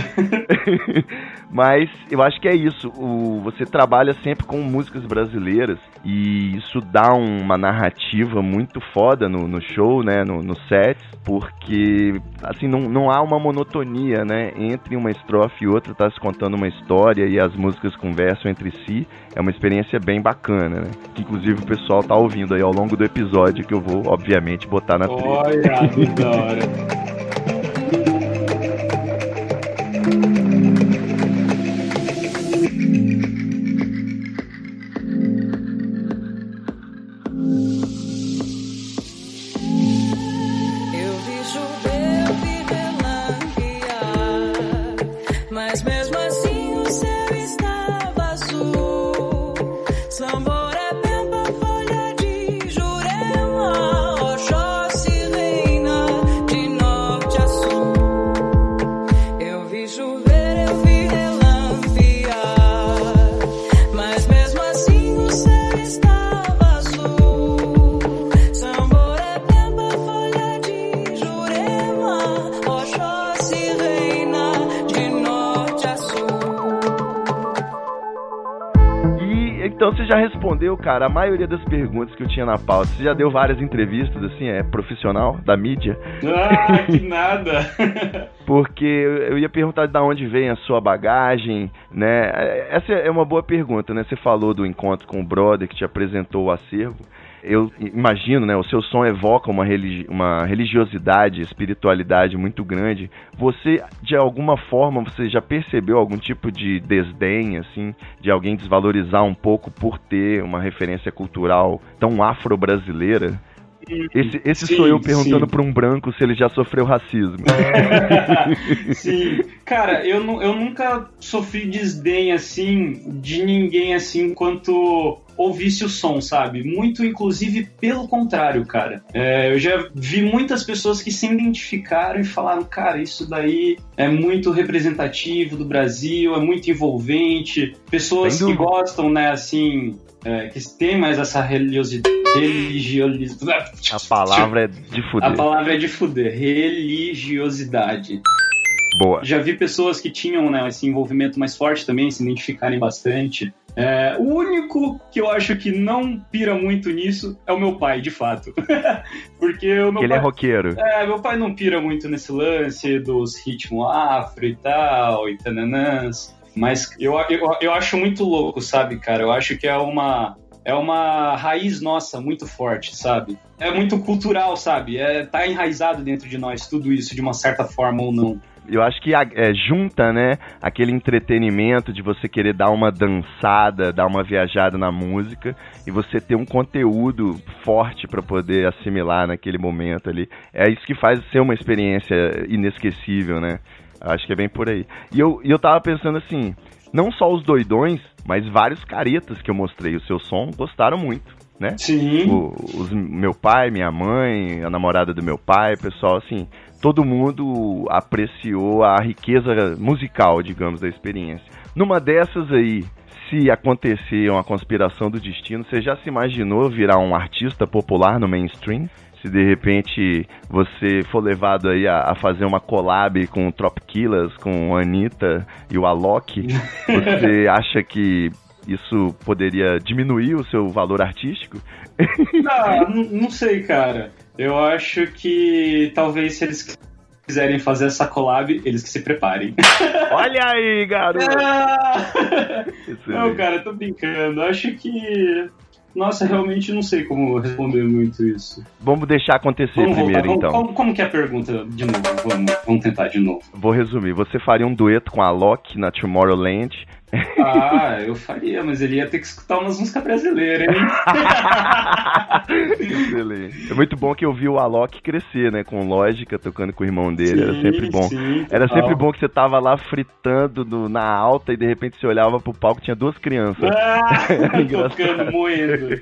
Mas eu acho que é isso. O, você trabalha sempre com músicas brasileiras e isso dá uma narrativa muito foda no, no show, né? No, no set, porque assim não, não há uma monotonia, né? Entre uma estrofe e outra tá se contando uma história e as músicas conversam entre si. É uma experiência bem bacana, né? Que inclusive o pessoal tá ouvindo aí ao longo do episódio que eu vou, obviamente, botar na trilha. Olha, da hora. Eu vi mas mesmo assim o céu respondeu, cara, a maioria das perguntas que eu tinha na pauta. Você já deu várias entrevistas, assim, é profissional da mídia? Ah, que nada! Porque eu ia perguntar de onde vem a sua bagagem, né? Essa é uma boa pergunta, né? Você falou do encontro com o brother que te apresentou o acervo eu imagino, né, o seu som evoca uma, religi uma religiosidade, espiritualidade muito grande. Você, de alguma forma, você já percebeu algum tipo de desdém, assim, de alguém desvalorizar um pouco por ter uma referência cultural tão afro-brasileira? Esse, esse sim, sou eu perguntando para um branco se ele já sofreu racismo. sim. Cara, eu, eu nunca sofri desdém assim de ninguém assim quanto ouvisse o som, sabe? Muito, inclusive, pelo contrário, cara. É, eu já vi muitas pessoas que se identificaram e falaram, cara, isso daí é muito representativo do Brasil, é muito envolvente. Pessoas que gostam, né, assim, é, que tem mais essa religiosidade. religiosidade. A palavra é de fuder. A palavra é de fuder. Religiosidade. Boa. Já vi pessoas que tinham né, esse envolvimento mais forte também, se identificarem bastante. É, o único que eu acho que não pira muito nisso é o meu pai, de fato. Porque o meu Ele pai, é roqueiro. É, meu pai não pira muito nesse lance dos ritmos afro e tal, e tananãs. Mas eu, eu, eu acho muito louco, sabe, cara? Eu acho que é uma, é uma raiz nossa muito forte, sabe? É muito cultural, sabe? É, tá enraizado dentro de nós tudo isso de uma certa forma ou não eu acho que é, junta, né, aquele entretenimento de você querer dar uma dançada, dar uma viajada na música e você ter um conteúdo forte para poder assimilar naquele momento ali. É isso que faz ser uma experiência inesquecível, né? Acho que é bem por aí. E eu, eu tava pensando assim, não só os doidões, mas vários caretas que eu mostrei o seu som gostaram muito, né? Sim. O, os, meu pai, minha mãe, a namorada do meu pai, pessoal, assim, todo mundo apreciou a riqueza musical, digamos, da experiência. Numa dessas aí, se acontecer uma conspiração do destino, você já se imaginou virar um artista popular no mainstream? Se de repente você for levado aí a, a fazer uma collab com o Trop Killers, com a Anitta e o Alok, você acha que isso poderia diminuir o seu valor artístico? Não, não sei, cara. Eu acho que talvez se eles quiserem fazer essa collab, eles que se preparem. Olha aí, garoto! Ah! Não, cara, tô brincando. Acho que. Nossa, realmente não sei como responder muito isso. Vamos deixar acontecer Vamos primeiro, voltar. então. Como, como que é a pergunta de novo? Vamos, vamos tentar de novo. Vou resumir. Você faria um dueto com a Loki na Tomorrowland ah, eu faria, mas ele ia ter que escutar umas músicas brasileiras, hein? Excelente. É muito bom que eu vi o Alok crescer, né? Com lógica, tocando com o irmão dele. Sim, era sempre bom. Sim, era sempre bom que você tava lá fritando no, na alta e de repente você olhava pro palco e tinha duas crianças. Ah, tocando, moendo.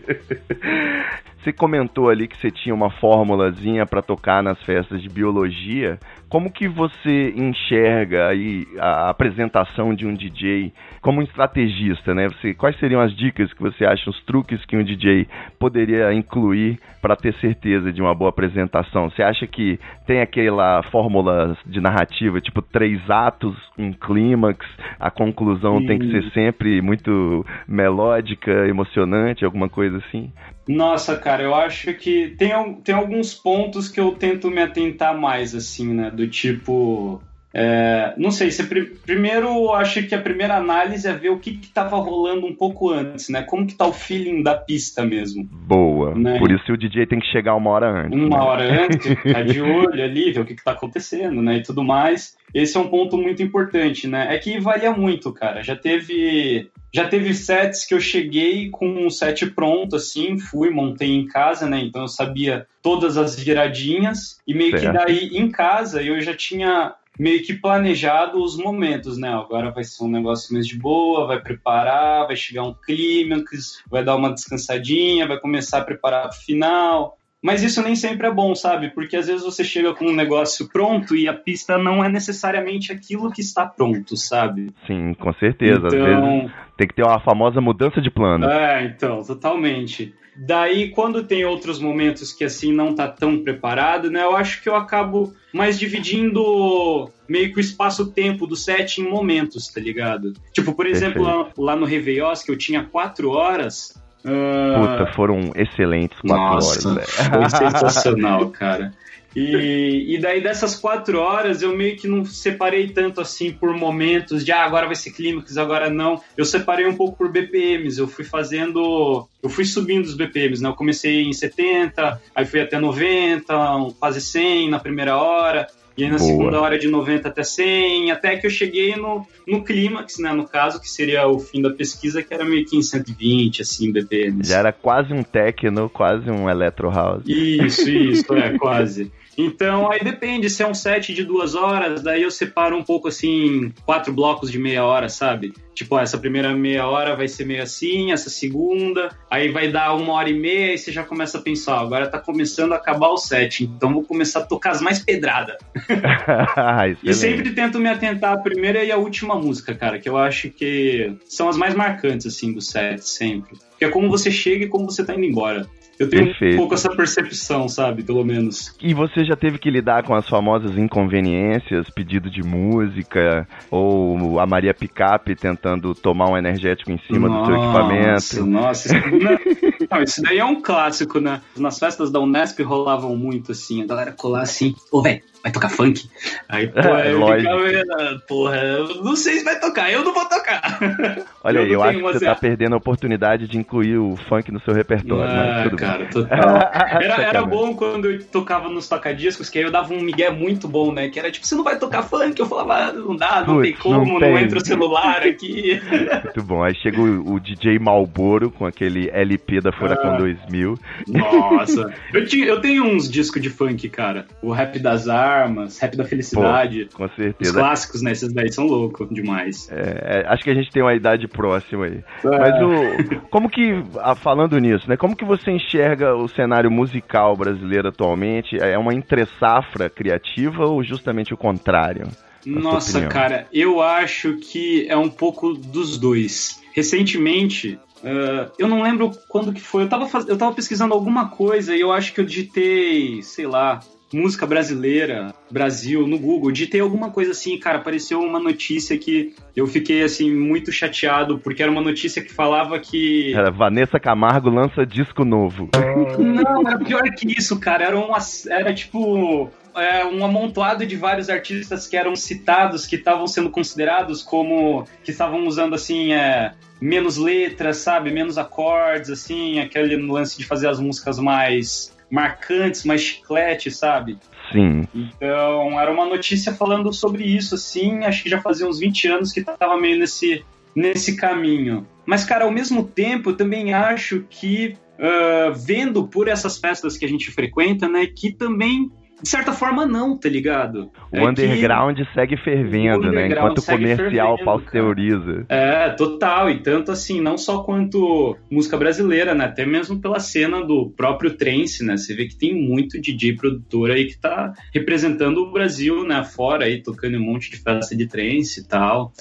Você comentou ali que você tinha uma fórmulazinha para tocar nas festas de biologia. Como que você enxerga aí a apresentação de um DJ como um estrategista, né? Você, quais seriam as dicas que você acha, os truques que um DJ poderia incluir para ter certeza de uma boa apresentação? Você acha que tem aquela fórmula de narrativa, tipo três atos, um clímax, a conclusão Sim. tem que ser sempre muito melódica, emocionante, alguma coisa assim? Nossa, cara, eu acho que tem, tem alguns pontos que eu tento me atentar mais, assim, né? Do tipo. É, não sei, se primeiro acho que a primeira análise é ver o que estava rolando um pouco antes, né? Como que tá o feeling da pista mesmo. Boa. Né? Por isso o DJ tem que chegar uma hora antes. Uma né? hora antes, ficar de olho ali, ver o que, que tá acontecendo, né? E tudo mais. Esse é um ponto muito importante, né? É que varia muito, cara. Já teve já teve sets que eu cheguei com um set pronto, assim, fui, montei em casa, né? Então eu sabia todas as viradinhas. E meio certo. que daí em casa eu já tinha meio que planejado os momentos, né? Agora vai ser um negócio mais de boa, vai preparar, vai chegar um clímax, vai dar uma descansadinha, vai começar a preparar o final. Mas isso nem sempre é bom, sabe? Porque às vezes você chega com um negócio pronto e a pista não é necessariamente aquilo que está pronto, sabe? Sim, com certeza. Então... Tem que ter uma famosa mudança de plano. É, então, totalmente. Daí, quando tem outros momentos que assim não tá tão preparado, né? Eu acho que eu acabo mais dividindo meio que o espaço-tempo do set em momentos, tá ligado? Tipo, por exemplo, lá, lá no Réveillós, que eu tinha quatro horas. ah, Puta, foram excelentes quatro nossa, horas, foi sensacional, cara. E, e daí dessas quatro horas eu meio que não separei tanto assim por momentos de ah, agora vai ser clímax, agora não. Eu separei um pouco por BPMs, eu fui fazendo. Eu fui subindo os BPMs, né? Eu comecei em 70, aí fui até 90, um- quase 100 na primeira hora. E aí na Boa. segunda hora de 90 até 100, até que eu cheguei no, no clímax, né, no caso, que seria o fim da pesquisa, que era meio que em 120, assim, BPMs. Já era quase um techno, quase um electro house. Isso, isso, é, quase. Então, aí depende, se é um set de duas horas, daí eu separo um pouco assim, quatro blocos de meia hora, sabe? Tipo, essa primeira meia hora vai ser meio assim, essa segunda, aí vai dar uma hora e meia, e você já começa a pensar, ó, agora tá começando a acabar o set, então vou começar a tocar as mais pedradas. E Excelente. sempre tento me atentar à primeira e à última música, cara, que eu acho que são as mais marcantes, assim, do set, sempre. Que é como você chega e como você tá indo embora. Eu tenho Perfeito. um pouco essa percepção, sabe, pelo menos. E você já teve que lidar com as famosas inconveniências, pedido de música, ou a Maria Picape tentando tomar um energético em cima do seu equipamento. Nossa, isso, não, isso daí é um clássico, né? Nas festas da Unesp rolavam muito assim, a galera colar assim, ô, velho, vai tocar funk? Aí, pô, É, eu ficava, vendo, porra, eu não sei se vai tocar, eu não vou tocar. Olha aí, não eu acho que você tá perdendo a oportunidade de incluir o funk no seu repertório, Ah, tudo cara, bem. total. Era, era bom quando eu tocava nos tocadiscos, que aí eu dava um migué muito bom, né? Que era tipo, você não vai tocar funk? Eu falava, ah, não dá, não Putz, tem como, não não, tem. entra o celular aqui. Muito bom. Aí chega o, o DJ Malboro com aquele LP da Furacão Ah. 2000. Nossa, eu, tinha, eu tenho uns discos de funk, cara. O Rap das Armas, Rap da Felicidade. Com Os certeza. clássicos, né? Esses daí são loucos demais. É, é, acho que a gente tem uma idade próxima aí. Mas o. Como que. ah, Falando nisso, né? Como que você enxerga o cenário musical brasileiro atualmente? É uma entre-safra criativa ou justamente o contrário? Nossa, cara, eu acho que é um pouco dos dois. Recentemente, ah, eu não lembro quando que foi, eu tava, faz... eu tava pesquisando alguma coisa e eu acho que eu digitei, sei lá, música brasileira, Brasil, no Google, digitei alguma coisa assim, cara, apareceu uma notícia que eu fiquei, assim, muito chateado, porque era uma notícia que falava que... Era Vanessa Camargo lança disco novo. Não, era pior que isso, cara. Era, uma, era tipo é, um amontoado de vários artistas que eram citados, que estavam sendo considerados como. que estavam usando assim. É, menos letras, sabe? Menos acordes, assim, aquele lance de fazer as músicas mais marcantes, mais chiclete, sabe? Sim. Então, era uma notícia falando sobre isso, assim, acho que já fazia uns 20 anos que tava meio nesse, nesse caminho. Mas, cara, ao mesmo tempo, eu também acho que, ah, vendo por essas festas que a gente frequenta, né, que também, de certa forma, não, tá ligado? O É que- underground segue fervendo, o né? Enquanto o comercial fervendo, pasteuriza. É, total. E tanto assim, não só quanto música brasileira, né? Até mesmo pela cena do próprio trance, né? Você vê que tem muito DJ produtor aí que tá representando o Brasil, né? Fora aí, tocando um monte de festa de trance e tal.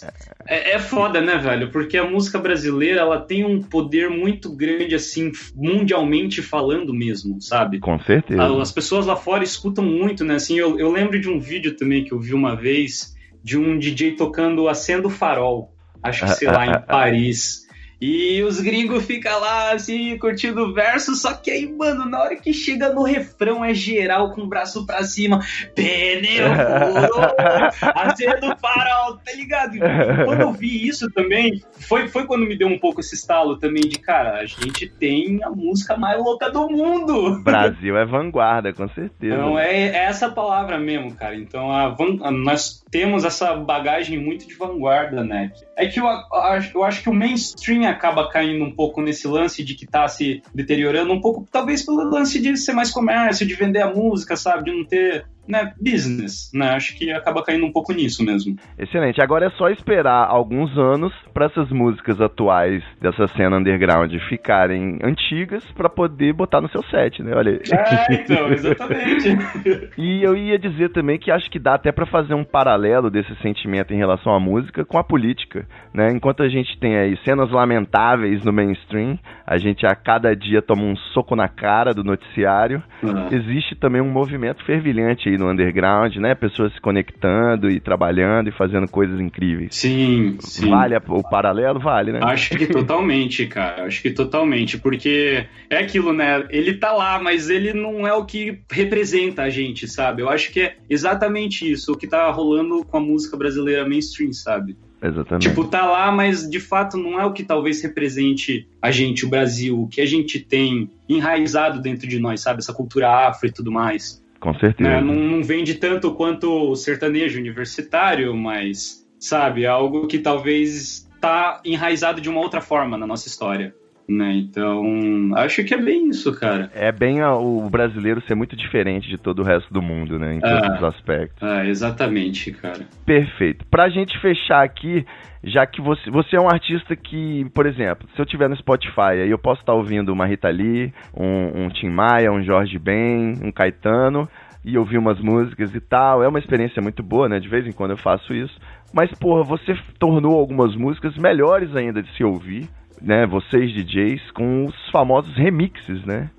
É, é foda, né, velho? Porque a música brasileira, ela tem um poder muito grande, assim, mundialmente falando mesmo, sabe? Com certeza. As pessoas lá fora escutam muito, né? Assim, eu, eu lembro de um vídeo também que eu vi uma vez de um DJ tocando Acendo Farol. Acho que, sei lá, em Paris. E os gringos ficam lá, assim, curtindo o verso, só que aí, mano, na hora que chega no refrão é geral com o braço pra cima. Pneu furou, acendo farol, tá ligado? Quando eu vi isso também, foi, foi quando me deu um pouco esse estalo também de, cara, a gente tem a música mais louca do mundo. Brasil é vanguarda, com certeza. Então é, é essa palavra mesmo, cara. Então a van- a- nós temos essa bagagem muito de vanguarda, né? É que eu, acho- eu acho que o mainstream acaba caindo um pouco nesse lance de que tá se deteriorando um pouco, talvez pelo lance de ser mais comércio, de vender a música, sabe? De não ter né, business, né? Acho que acaba caindo um pouco nisso mesmo. Excelente. Agora é só esperar alguns anos para essas músicas atuais dessa cena underground ficarem antigas para poder botar no seu set, né? Olha. É, então, exatamente. e eu ia dizer também que acho que dá até para fazer um paralelo desse sentimento em relação à música com a política, né? Enquanto a gente tem aí cenas lamentáveis no mainstream, a gente a cada dia toma um soco na cara do noticiário. Uhum. Existe também um movimento fervilhante aí no underground, né? Pessoas se conectando e trabalhando e fazendo coisas incríveis. Sim, sim. Vale a, o paralelo? Vale, né? Acho que totalmente, cara. Acho que totalmente. Porque é aquilo, né? Ele tá lá, mas ele não é o que representa a gente, sabe? Eu acho que é exatamente isso, o que tá rolando com a música brasileira mainstream, sabe? Exatamente. Tipo, tá lá, mas de fato não é o que talvez represente a gente, o Brasil, o que a gente tem enraizado dentro de nós, sabe? Essa cultura afro e tudo mais. Com certeza. Né? Não, não vende tanto quanto o sertanejo universitário, mas, sabe, é algo que talvez tá enraizado de uma outra forma na nossa história. Né? Então, acho que é bem isso, cara. É bem o brasileiro ser muito diferente de todo o resto do mundo, né? Em todos ah, os aspectos. Ah, exatamente, cara. Perfeito. Pra gente fechar aqui, já que você, você é um artista que, por exemplo, se eu tiver no Spotify, aí eu posso estar ouvindo uma Rita Lee, um, um Tim Maia, um Jorge Ben, um Caetano, e ouvir umas músicas e tal. É uma experiência muito boa, né? De vez em quando eu faço isso. Mas, porra, você tornou algumas músicas melhores ainda de se ouvir né, vocês DJs, com os famosos remixes, né?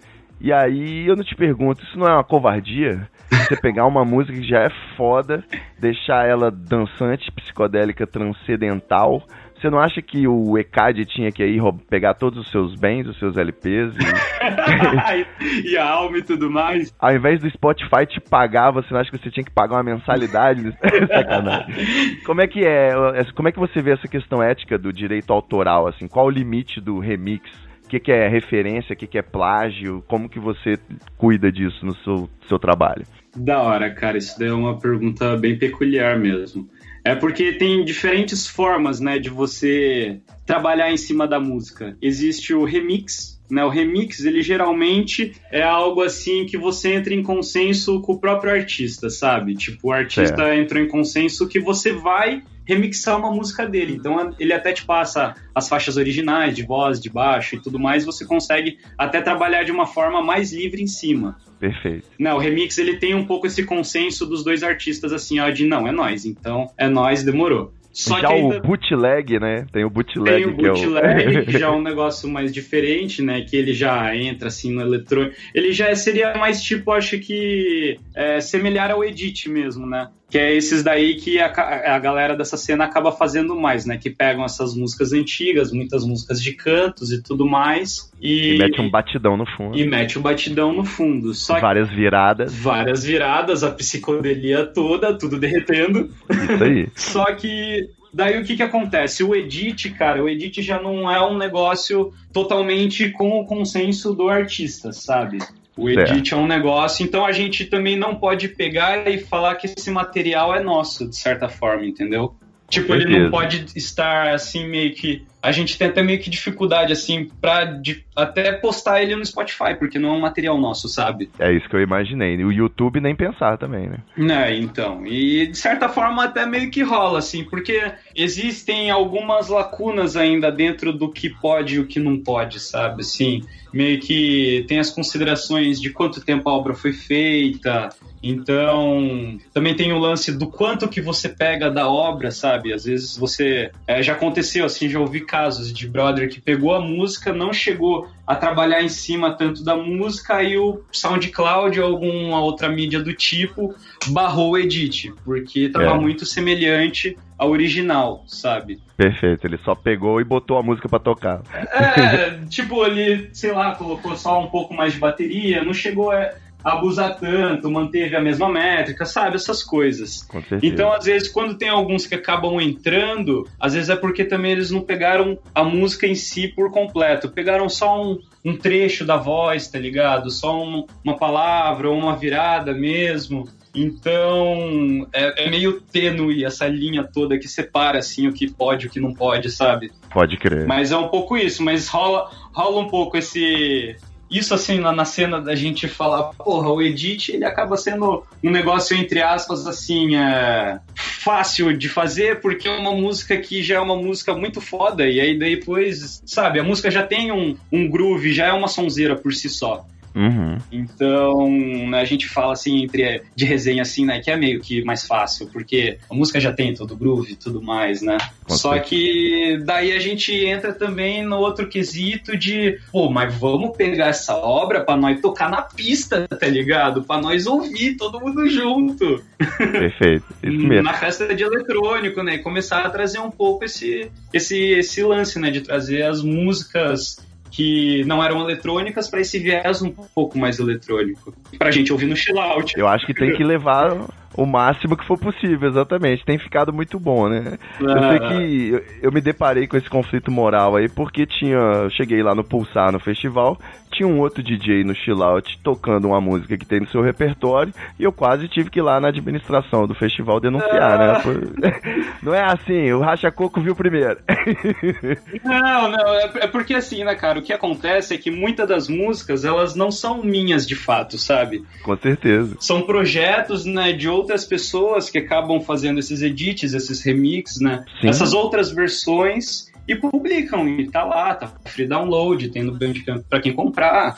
E aí eu não te pergunto, isso não é uma covardia? Você pegar uma música que já é foda, deixar ela dançante, psicodélica, transcendental, você não acha que o ECAD tinha que ir pegar todos os seus bens, os seus LPs e... e a alma e tudo mais? Ao invés do Spotify te pagar, você não acha que você tinha que pagar uma mensalidade? Sacanagem. Como é que é? Como é que você vê essa questão ética do direito autoral? Assim, qual o limite do remix? O que, que é referência? O que, que é plágio? Como que você cuida disso no seu, seu trabalho? Da hora, cara. Isso daí é uma pergunta bem peculiar mesmo. É porque tem diferentes formas, né, de você trabalhar em cima da música. Existe o remix, né? O remix, ele geralmente é algo assim que você entra em consenso com o próprio artista, sabe? Tipo, o artista é. entrou em consenso que você vai remixar uma música dele. Então ele até te passa as faixas originais de voz, de baixo e tudo mais, você consegue até trabalhar de uma forma mais livre em cima. Perfeito. Não, o remix ele tem um pouco esse consenso dos dois artistas assim, ó, de não, é nós, então é nós, demorou. Só já ainda... o bootleg, né? Tem o bootleg. Tem o bootleg, que, é o... já é um negócio mais diferente, né? Que ele já entra assim no eletrônico. Ele já seria mais tipo, acho que é, semelhar ao Edit mesmo, né? Que é esses daí que a, a galera dessa cena acaba fazendo mais, né? Que pegam essas músicas antigas, muitas músicas de cantos e tudo mais. E, e mete um batidão no fundo. E mete um batidão no fundo. Só várias viradas. Várias viradas, a psicodelia toda, tudo derretendo. Isso aí. Só que Daí o que que acontece? O edit, cara, o edit já não é um negócio totalmente com o consenso do artista, sabe? O edit é um negócio, então a gente também não pode pegar e falar que esse material é nosso, de certa forma, entendeu? Tipo, ele não pode estar assim meio que a gente tem até meio que dificuldade, assim, pra de, até postar ele no Spotify, porque não é um material nosso, sabe? É isso que eu imaginei. E o YouTube nem pensar também, né? É, então. E de certa forma até meio que rola, assim, porque existem algumas lacunas ainda dentro do que pode e o que não pode, sabe? Assim, meio que tem as considerações de quanto tempo a obra foi feita, então, também tem o lance do quanto que você pega da obra, sabe? Às vezes você. É, já aconteceu, assim, já ouvi casos de brother que pegou a música, não chegou a trabalhar em cima tanto da música e o SoundCloud ou alguma outra mídia do tipo barrou o edit, porque estava é. muito semelhante ao original, sabe? Perfeito, ele só pegou e botou a música para tocar. É, tipo, ele, sei lá, colocou só um pouco mais de bateria, não chegou a abusar tanto, manteve a mesma métrica, sabe? Essas coisas. Então, às vezes, quando tem alguns que acabam entrando, às vezes é porque também eles não pegaram a música em si por completo. Pegaram só um, um trecho da voz, tá ligado? Só um, uma palavra ou uma virada mesmo. Então, é, é, meio tênue essa linha toda que separa, assim, o que pode e o que não pode, sabe? Pode crer. Mas é um pouco isso, mas rola, rola um pouco esse isso assim na, na cena da gente falar, porra, o edit ele acaba sendo um negócio entre aspas assim, é, fácil de fazer porque é uma música que já é uma música muito foda e aí depois, sabe, a música já tem um, um groove, já é uma sonzeira por si só. Uhum. Então, né, a gente fala assim entre de resenha assim, né, que é meio que mais fácil, porque a música já tem todo o groove e tudo mais, né? Com Só certeza. que daí a gente entra também no outro quesito de, pô, mas vamos pegar essa obra pra nós tocar na pista, tá ligado? Pra nós ouvir todo mundo junto. Perfeito. Isso mesmo. Na festa de eletrônico, né? Começar a trazer um pouco esse, esse, esse lance, né? De trazer as músicas que não eram eletrônicas para esse viés um pouco mais eletrônico. Pra gente ouvir no chill out. Eu acho que tem que levar o máximo que for possível, exatamente. Tem ficado muito bom, né? Eu Ah. sei que eu, eu me deparei com esse conflito moral aí, porque tinha. Eu cheguei lá no Pulsar no festival, tinha um outro DJ no Chill Out tocando uma música que tem no seu repertório, e eu quase tive que ir lá na administração do festival denunciar, né? Por- Não é assim, o Racha Coco viu primeiro. Não, não, é, é porque assim, né, cara, o que acontece é que muitas das músicas, elas não são minhas de fato, sabe? Com certeza. São projetos, né, de outras pessoas que acabam fazendo esses edits, esses remixes, né? Sim. Essas outras versões e publicam, e tá lá, tá free download, tem no Bandcamp pra quem comprar.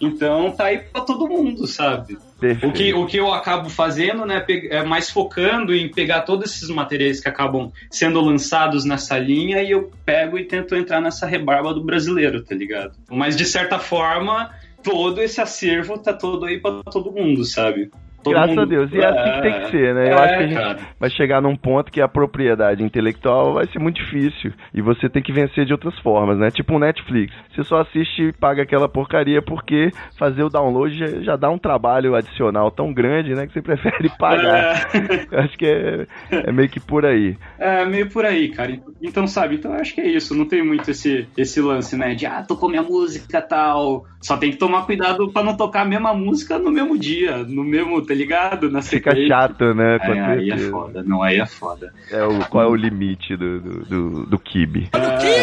Então tá aí pra todo mundo, sabe? Perfeito. O que, o que eu acabo fazendo, né, é mais focando em pegar todos esses materiais que acabam sendo lançados nessa linha e eu pego e tento entrar nessa rebarba do brasileiro, tá ligado? Mas de certa forma, todo esse acervo tá todo aí pra todo mundo, sabe? Todo Graças mundo- a Deus. E é assim que tem que ser, né? Eu É, acho que a gente cara. vai chegar num ponto que a propriedade intelectual vai ser muito difícil. E você tem que vencer de outras formas, né? Tipo um Netflix. Você só assiste e paga aquela porcaria porque fazer o download já, já dá um trabalho adicional tão grande, né? Que você prefere pagar. Eu acho que é, é meio que por aí. É, meio por aí, cara. Então, sabe, então eu acho que é isso. Não tem muito esse, esse lance, né? De, ah, tocou minha música e tal. Só tem que tomar cuidado pra não tocar a mesma música no mesmo dia, no mesmo, tá ligado? Na Fica sequência. chato, né? É, aí é foda. Não, aí é foda. É o, qual é o limite do, do, do, do Kibe?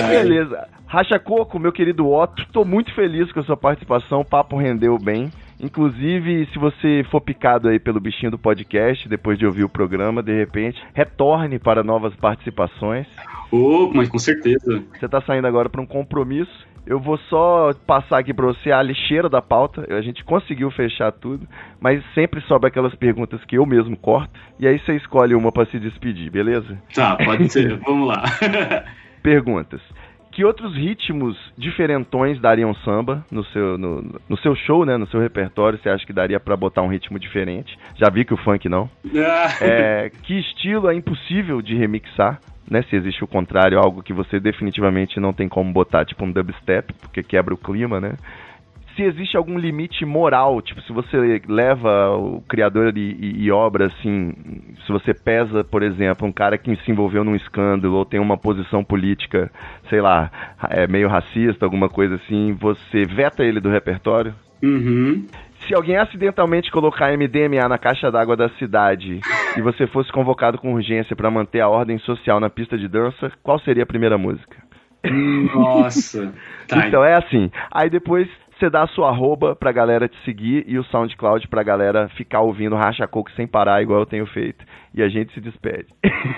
Beleza. Racha Coco, meu querido Otto, tô muito feliz com a sua participação, o papo rendeu bem. Inclusive, se você for picado aí pelo bichinho do podcast, depois de ouvir o programa, de repente, retorne para novas participações. Ô, mas com certeza. Você tá saindo agora para um compromisso. Eu vou só passar aqui para você a lixeira da pauta. A gente conseguiu fechar tudo, mas sempre sobra aquelas perguntas que eu mesmo corto. E aí você escolhe uma para se despedir, beleza? Tá, pode ser. Vamos lá. Perguntas. Que outros ritmos diferentões dariam samba no seu, no, no seu show, né? No seu repertório? Você acha que daria pra botar um ritmo diferente? Já vi que o funk não. É, que estilo é impossível de remixar? Né, se existe o contrário, algo que você definitivamente não tem como botar, tipo um dubstep, porque quebra o clima, né? Se existe algum limite moral, tipo, se você leva o criador e, e- e obra, assim, se você pesa, por exemplo, um cara que se envolveu num escândalo ou tem uma posição política, sei lá, é meio racista, alguma coisa assim, você veta ele do repertório? Uhum. Se alguém acidentalmente colocar MDMA na caixa d'água da cidade e você fosse convocado com urgência para manter a ordem social na pista de dança, qual seria a primeira música? Nossa. Tá, Então é assim. Aí depois você dá a sua arroba pra galera te seguir e o SoundCloud pra galera ficar ouvindo Racha Coco sem parar, igual eu tenho feito. E a gente se despede.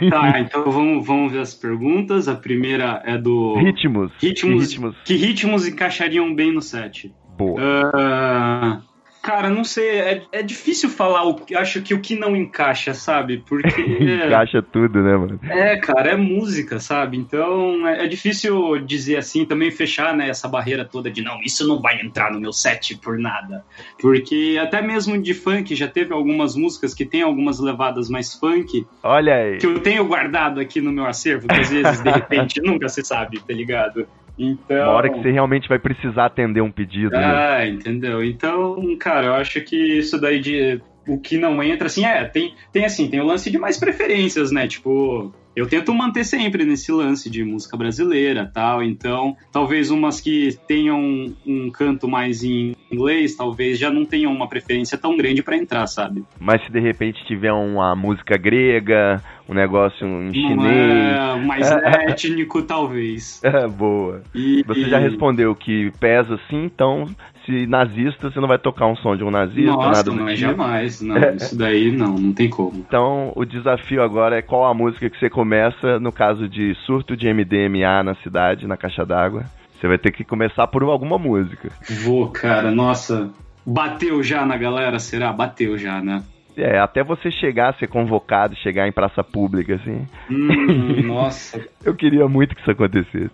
Tá, então vamos, vamos ver as perguntas. A primeira é do. Ritmos. Ritmos. Que ritmos. Que ritmos encaixariam bem no set? Boa. Ah, cara, não sei. É, é difícil falar. O, que- acho que o que não encaixa, sabe? Porque. Encaixa tudo, né, mano? É, cara, é música, sabe? Então é, é difícil dizer assim, também fechar né, essa barreira toda de não, isso não vai entrar no meu set por nada. Porque até mesmo de funk já teve algumas músicas que tem algumas levadas mais funk Olha aí. que eu tenho guardado aqui no meu acervo, que às vezes, de repente, nunca se sabe, tá ligado? Então. Uma hora que você realmente vai precisar atender um pedido. né? Ah, entendeu? Então, cara, eu acho que isso daí de o que não entra, assim, é, tem, tem assim, tem o lance de mais preferências, né? Tipo, eu tento manter sempre nesse lance de música brasileira tal. Então, talvez umas que tenham um, canto mais em inglês, talvez já não tenham uma preferência tão grande para entrar, sabe? Mas se de repente tiver uma música grega, um negócio em chinês. é mais étnico, talvez. É, boa. E, Você já respondeu que pesa sim, então se nazista, você não vai tocar um som de um nazista, Nossa, nada do não é tipo. jamais. Não, isso daí não, não tem como. Então, o desafio agora é qual a música que você começa no caso de surto de MDMA na cidade, na caixa d'água. Você vai ter que começar por alguma música. Vou, cara, nossa. Bateu já na galera, será? Bateu já, né? É, até você chegar, ser convocado, chegar em praça pública, assim. Hum, nossa, Eu queria muito que isso acontecesse.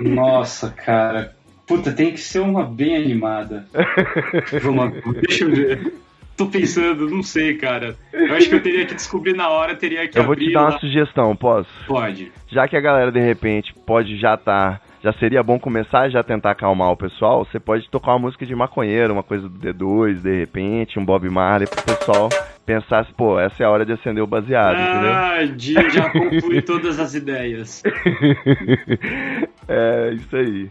nossa, cara. Puta, tem que ser uma bem animada. Vamos, deixa eu ver. Tô pensando, não sei, cara. Eu acho que eu teria que descobrir na hora, teria que Eu vou te dar uma lá. sugestão, posso? Pode. Já que a galera de repente pode já tá. Já seria bom começar a já tentar acalmar o pessoal. Você pode tocar uma música de maconheiro, uma coisa do D2, de repente, um Bob Marley, pro pessoal pensar pô, essa é a hora de acender o baseado, entendeu? Ah, Di já conclui todas as ideias. é, isso aí.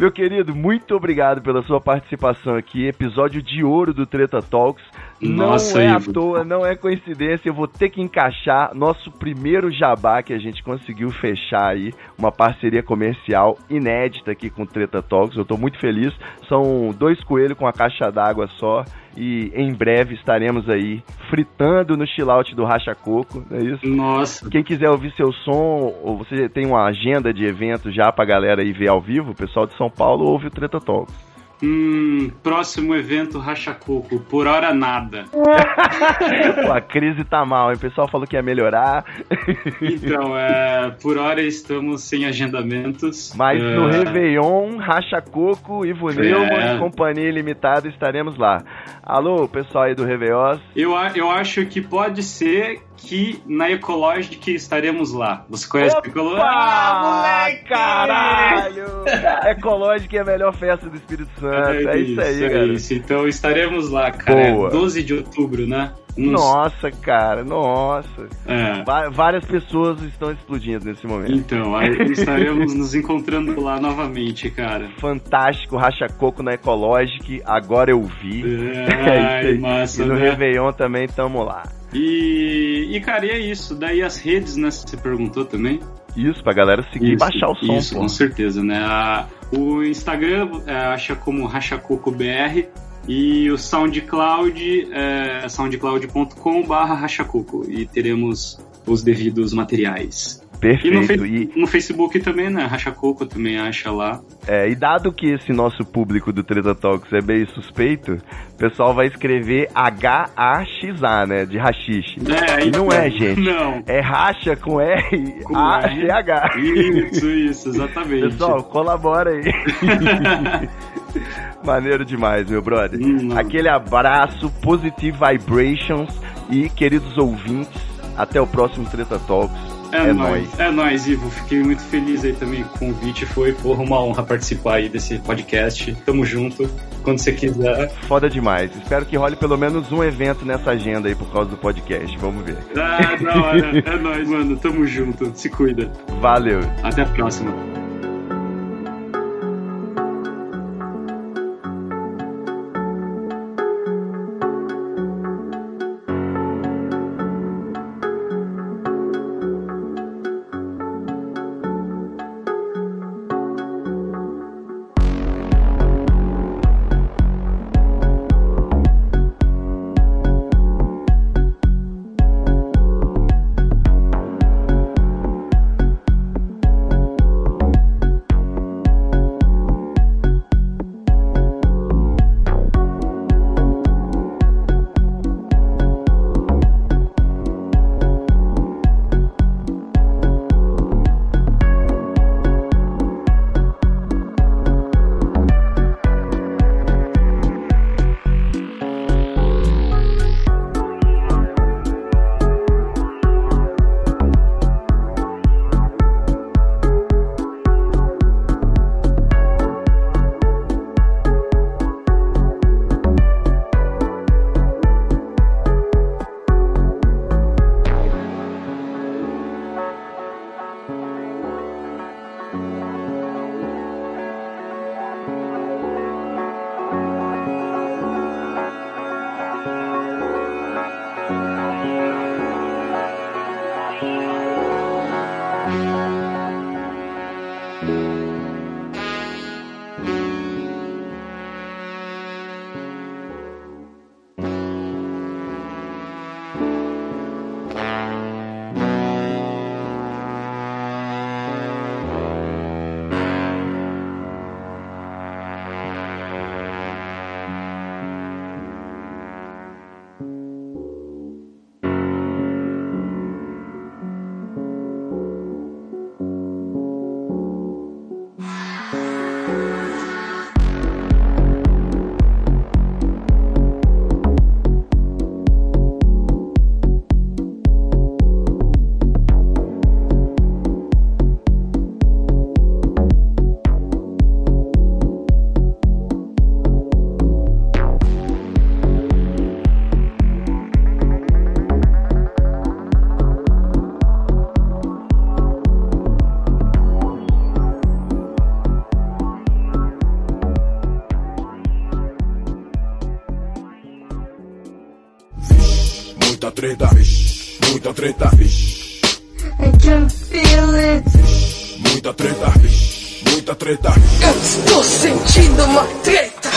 Meu querido, muito obrigado pela sua participação aqui. Episódio de ouro do Treta Talks. Nossa, não é à Ivo. toa, não é coincidência. Eu vou ter que encaixar nosso primeiro jabá que a gente conseguiu fechar aí. Uma parceria comercial inédita aqui com o Treta Talks. Eu tô muito feliz. São dois coelhos com a caixa d'água só. E em breve estaremos aí fritando no chillout do Racha Coco, não é isso? Nossa, Quem quiser ouvir seu som, ou você tem uma agenda de eventos já pra galera aí ver ao vivo, o pessoal de São Paulo ouve o Treta Talks. Hum, próximo evento Racha Coco, por hora nada. Pô, a crise tá mal, hein? O pessoal falou que ia melhorar, Então, é, por hora estamos sem agendamentos. mas É, no Réveillon, Racha Coco, Ivo É. Neumann, Companhia Limitada, estaremos lá. Alô, pessoal aí do Réveillon. eu, eu acho que pode ser que na Ecologic estaremos lá. Você conhece o Ecologic? Ah, caralho! Ecológica é a melhor festa do Espírito Santo. É, isso aí, é cara. isso. Então estaremos lá, cara. Boa. É 12 de outubro, né? Uns- Nossa, cara, nossa. É. Várias pessoas estão explodindo nesse momento. Então, aí estaremos nos encontrando lá novamente, cara. Fantástico, Racha Coco na Ecologic, agora eu vi. Ai, isso aí. massa, e no né? Réveillon também tamo lá. E, e, cara, e é isso. Daí as redes, né? Você perguntou também? Isso, pra galera seguir e Isso, baixar o som, Isso, pô. com certeza, né? A- o Instagram é, acha como RachaCocoBR e o SoundCloud é soundcloud.com barra rachacoco e teremos os devidos materiais. E no, Perfeito. E, no Facebook também, né? Rachacoco também acha lá. é, e dado que esse nosso público do Treta Talks é bem suspeito, o pessoal vai escrever H-A-X-A, né? De rachixe. É, E não é, gente. Não. É racha com Com R-A-C-H. Isso, isso, exatamente. Pessoal, colabora aí. Maneiro demais, meu brother. Hum, Aquele abraço, positive vibrations e queridos ouvintes, até o próximo Treta Talks. É, É nóis. É nóis, Ivo. Fiquei muito feliz aí também com o convite. Foi, porra, uma honra participar aí desse podcast. Tamo junto. Quando você quiser. Foda demais. Espero que role pelo menos um evento nessa agenda aí por causa do podcast. Vamos ver. Ah, da hora. É nóis, mano. Tamo junto. Se cuida. Valeu. Até a próxima. Treta, vixe, I can feel it. muita treta, muita treta. Eu estou sentindo uma treta.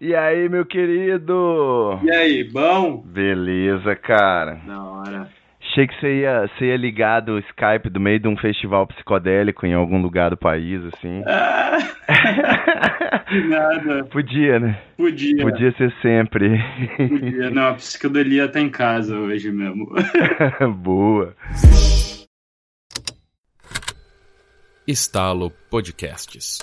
E aí, meu querido? E aí, bom? Beleza, cara. Da hora. Achei que você ia, você ia ligar do Skype do meio de um festival psicodélico em algum lugar do país, assim. Ah, nada. Podia, né? Podia. Podia ser sempre. Podia. Não, a psicodelia tá em casa hoje mesmo. Boa. Estalo Podcasts.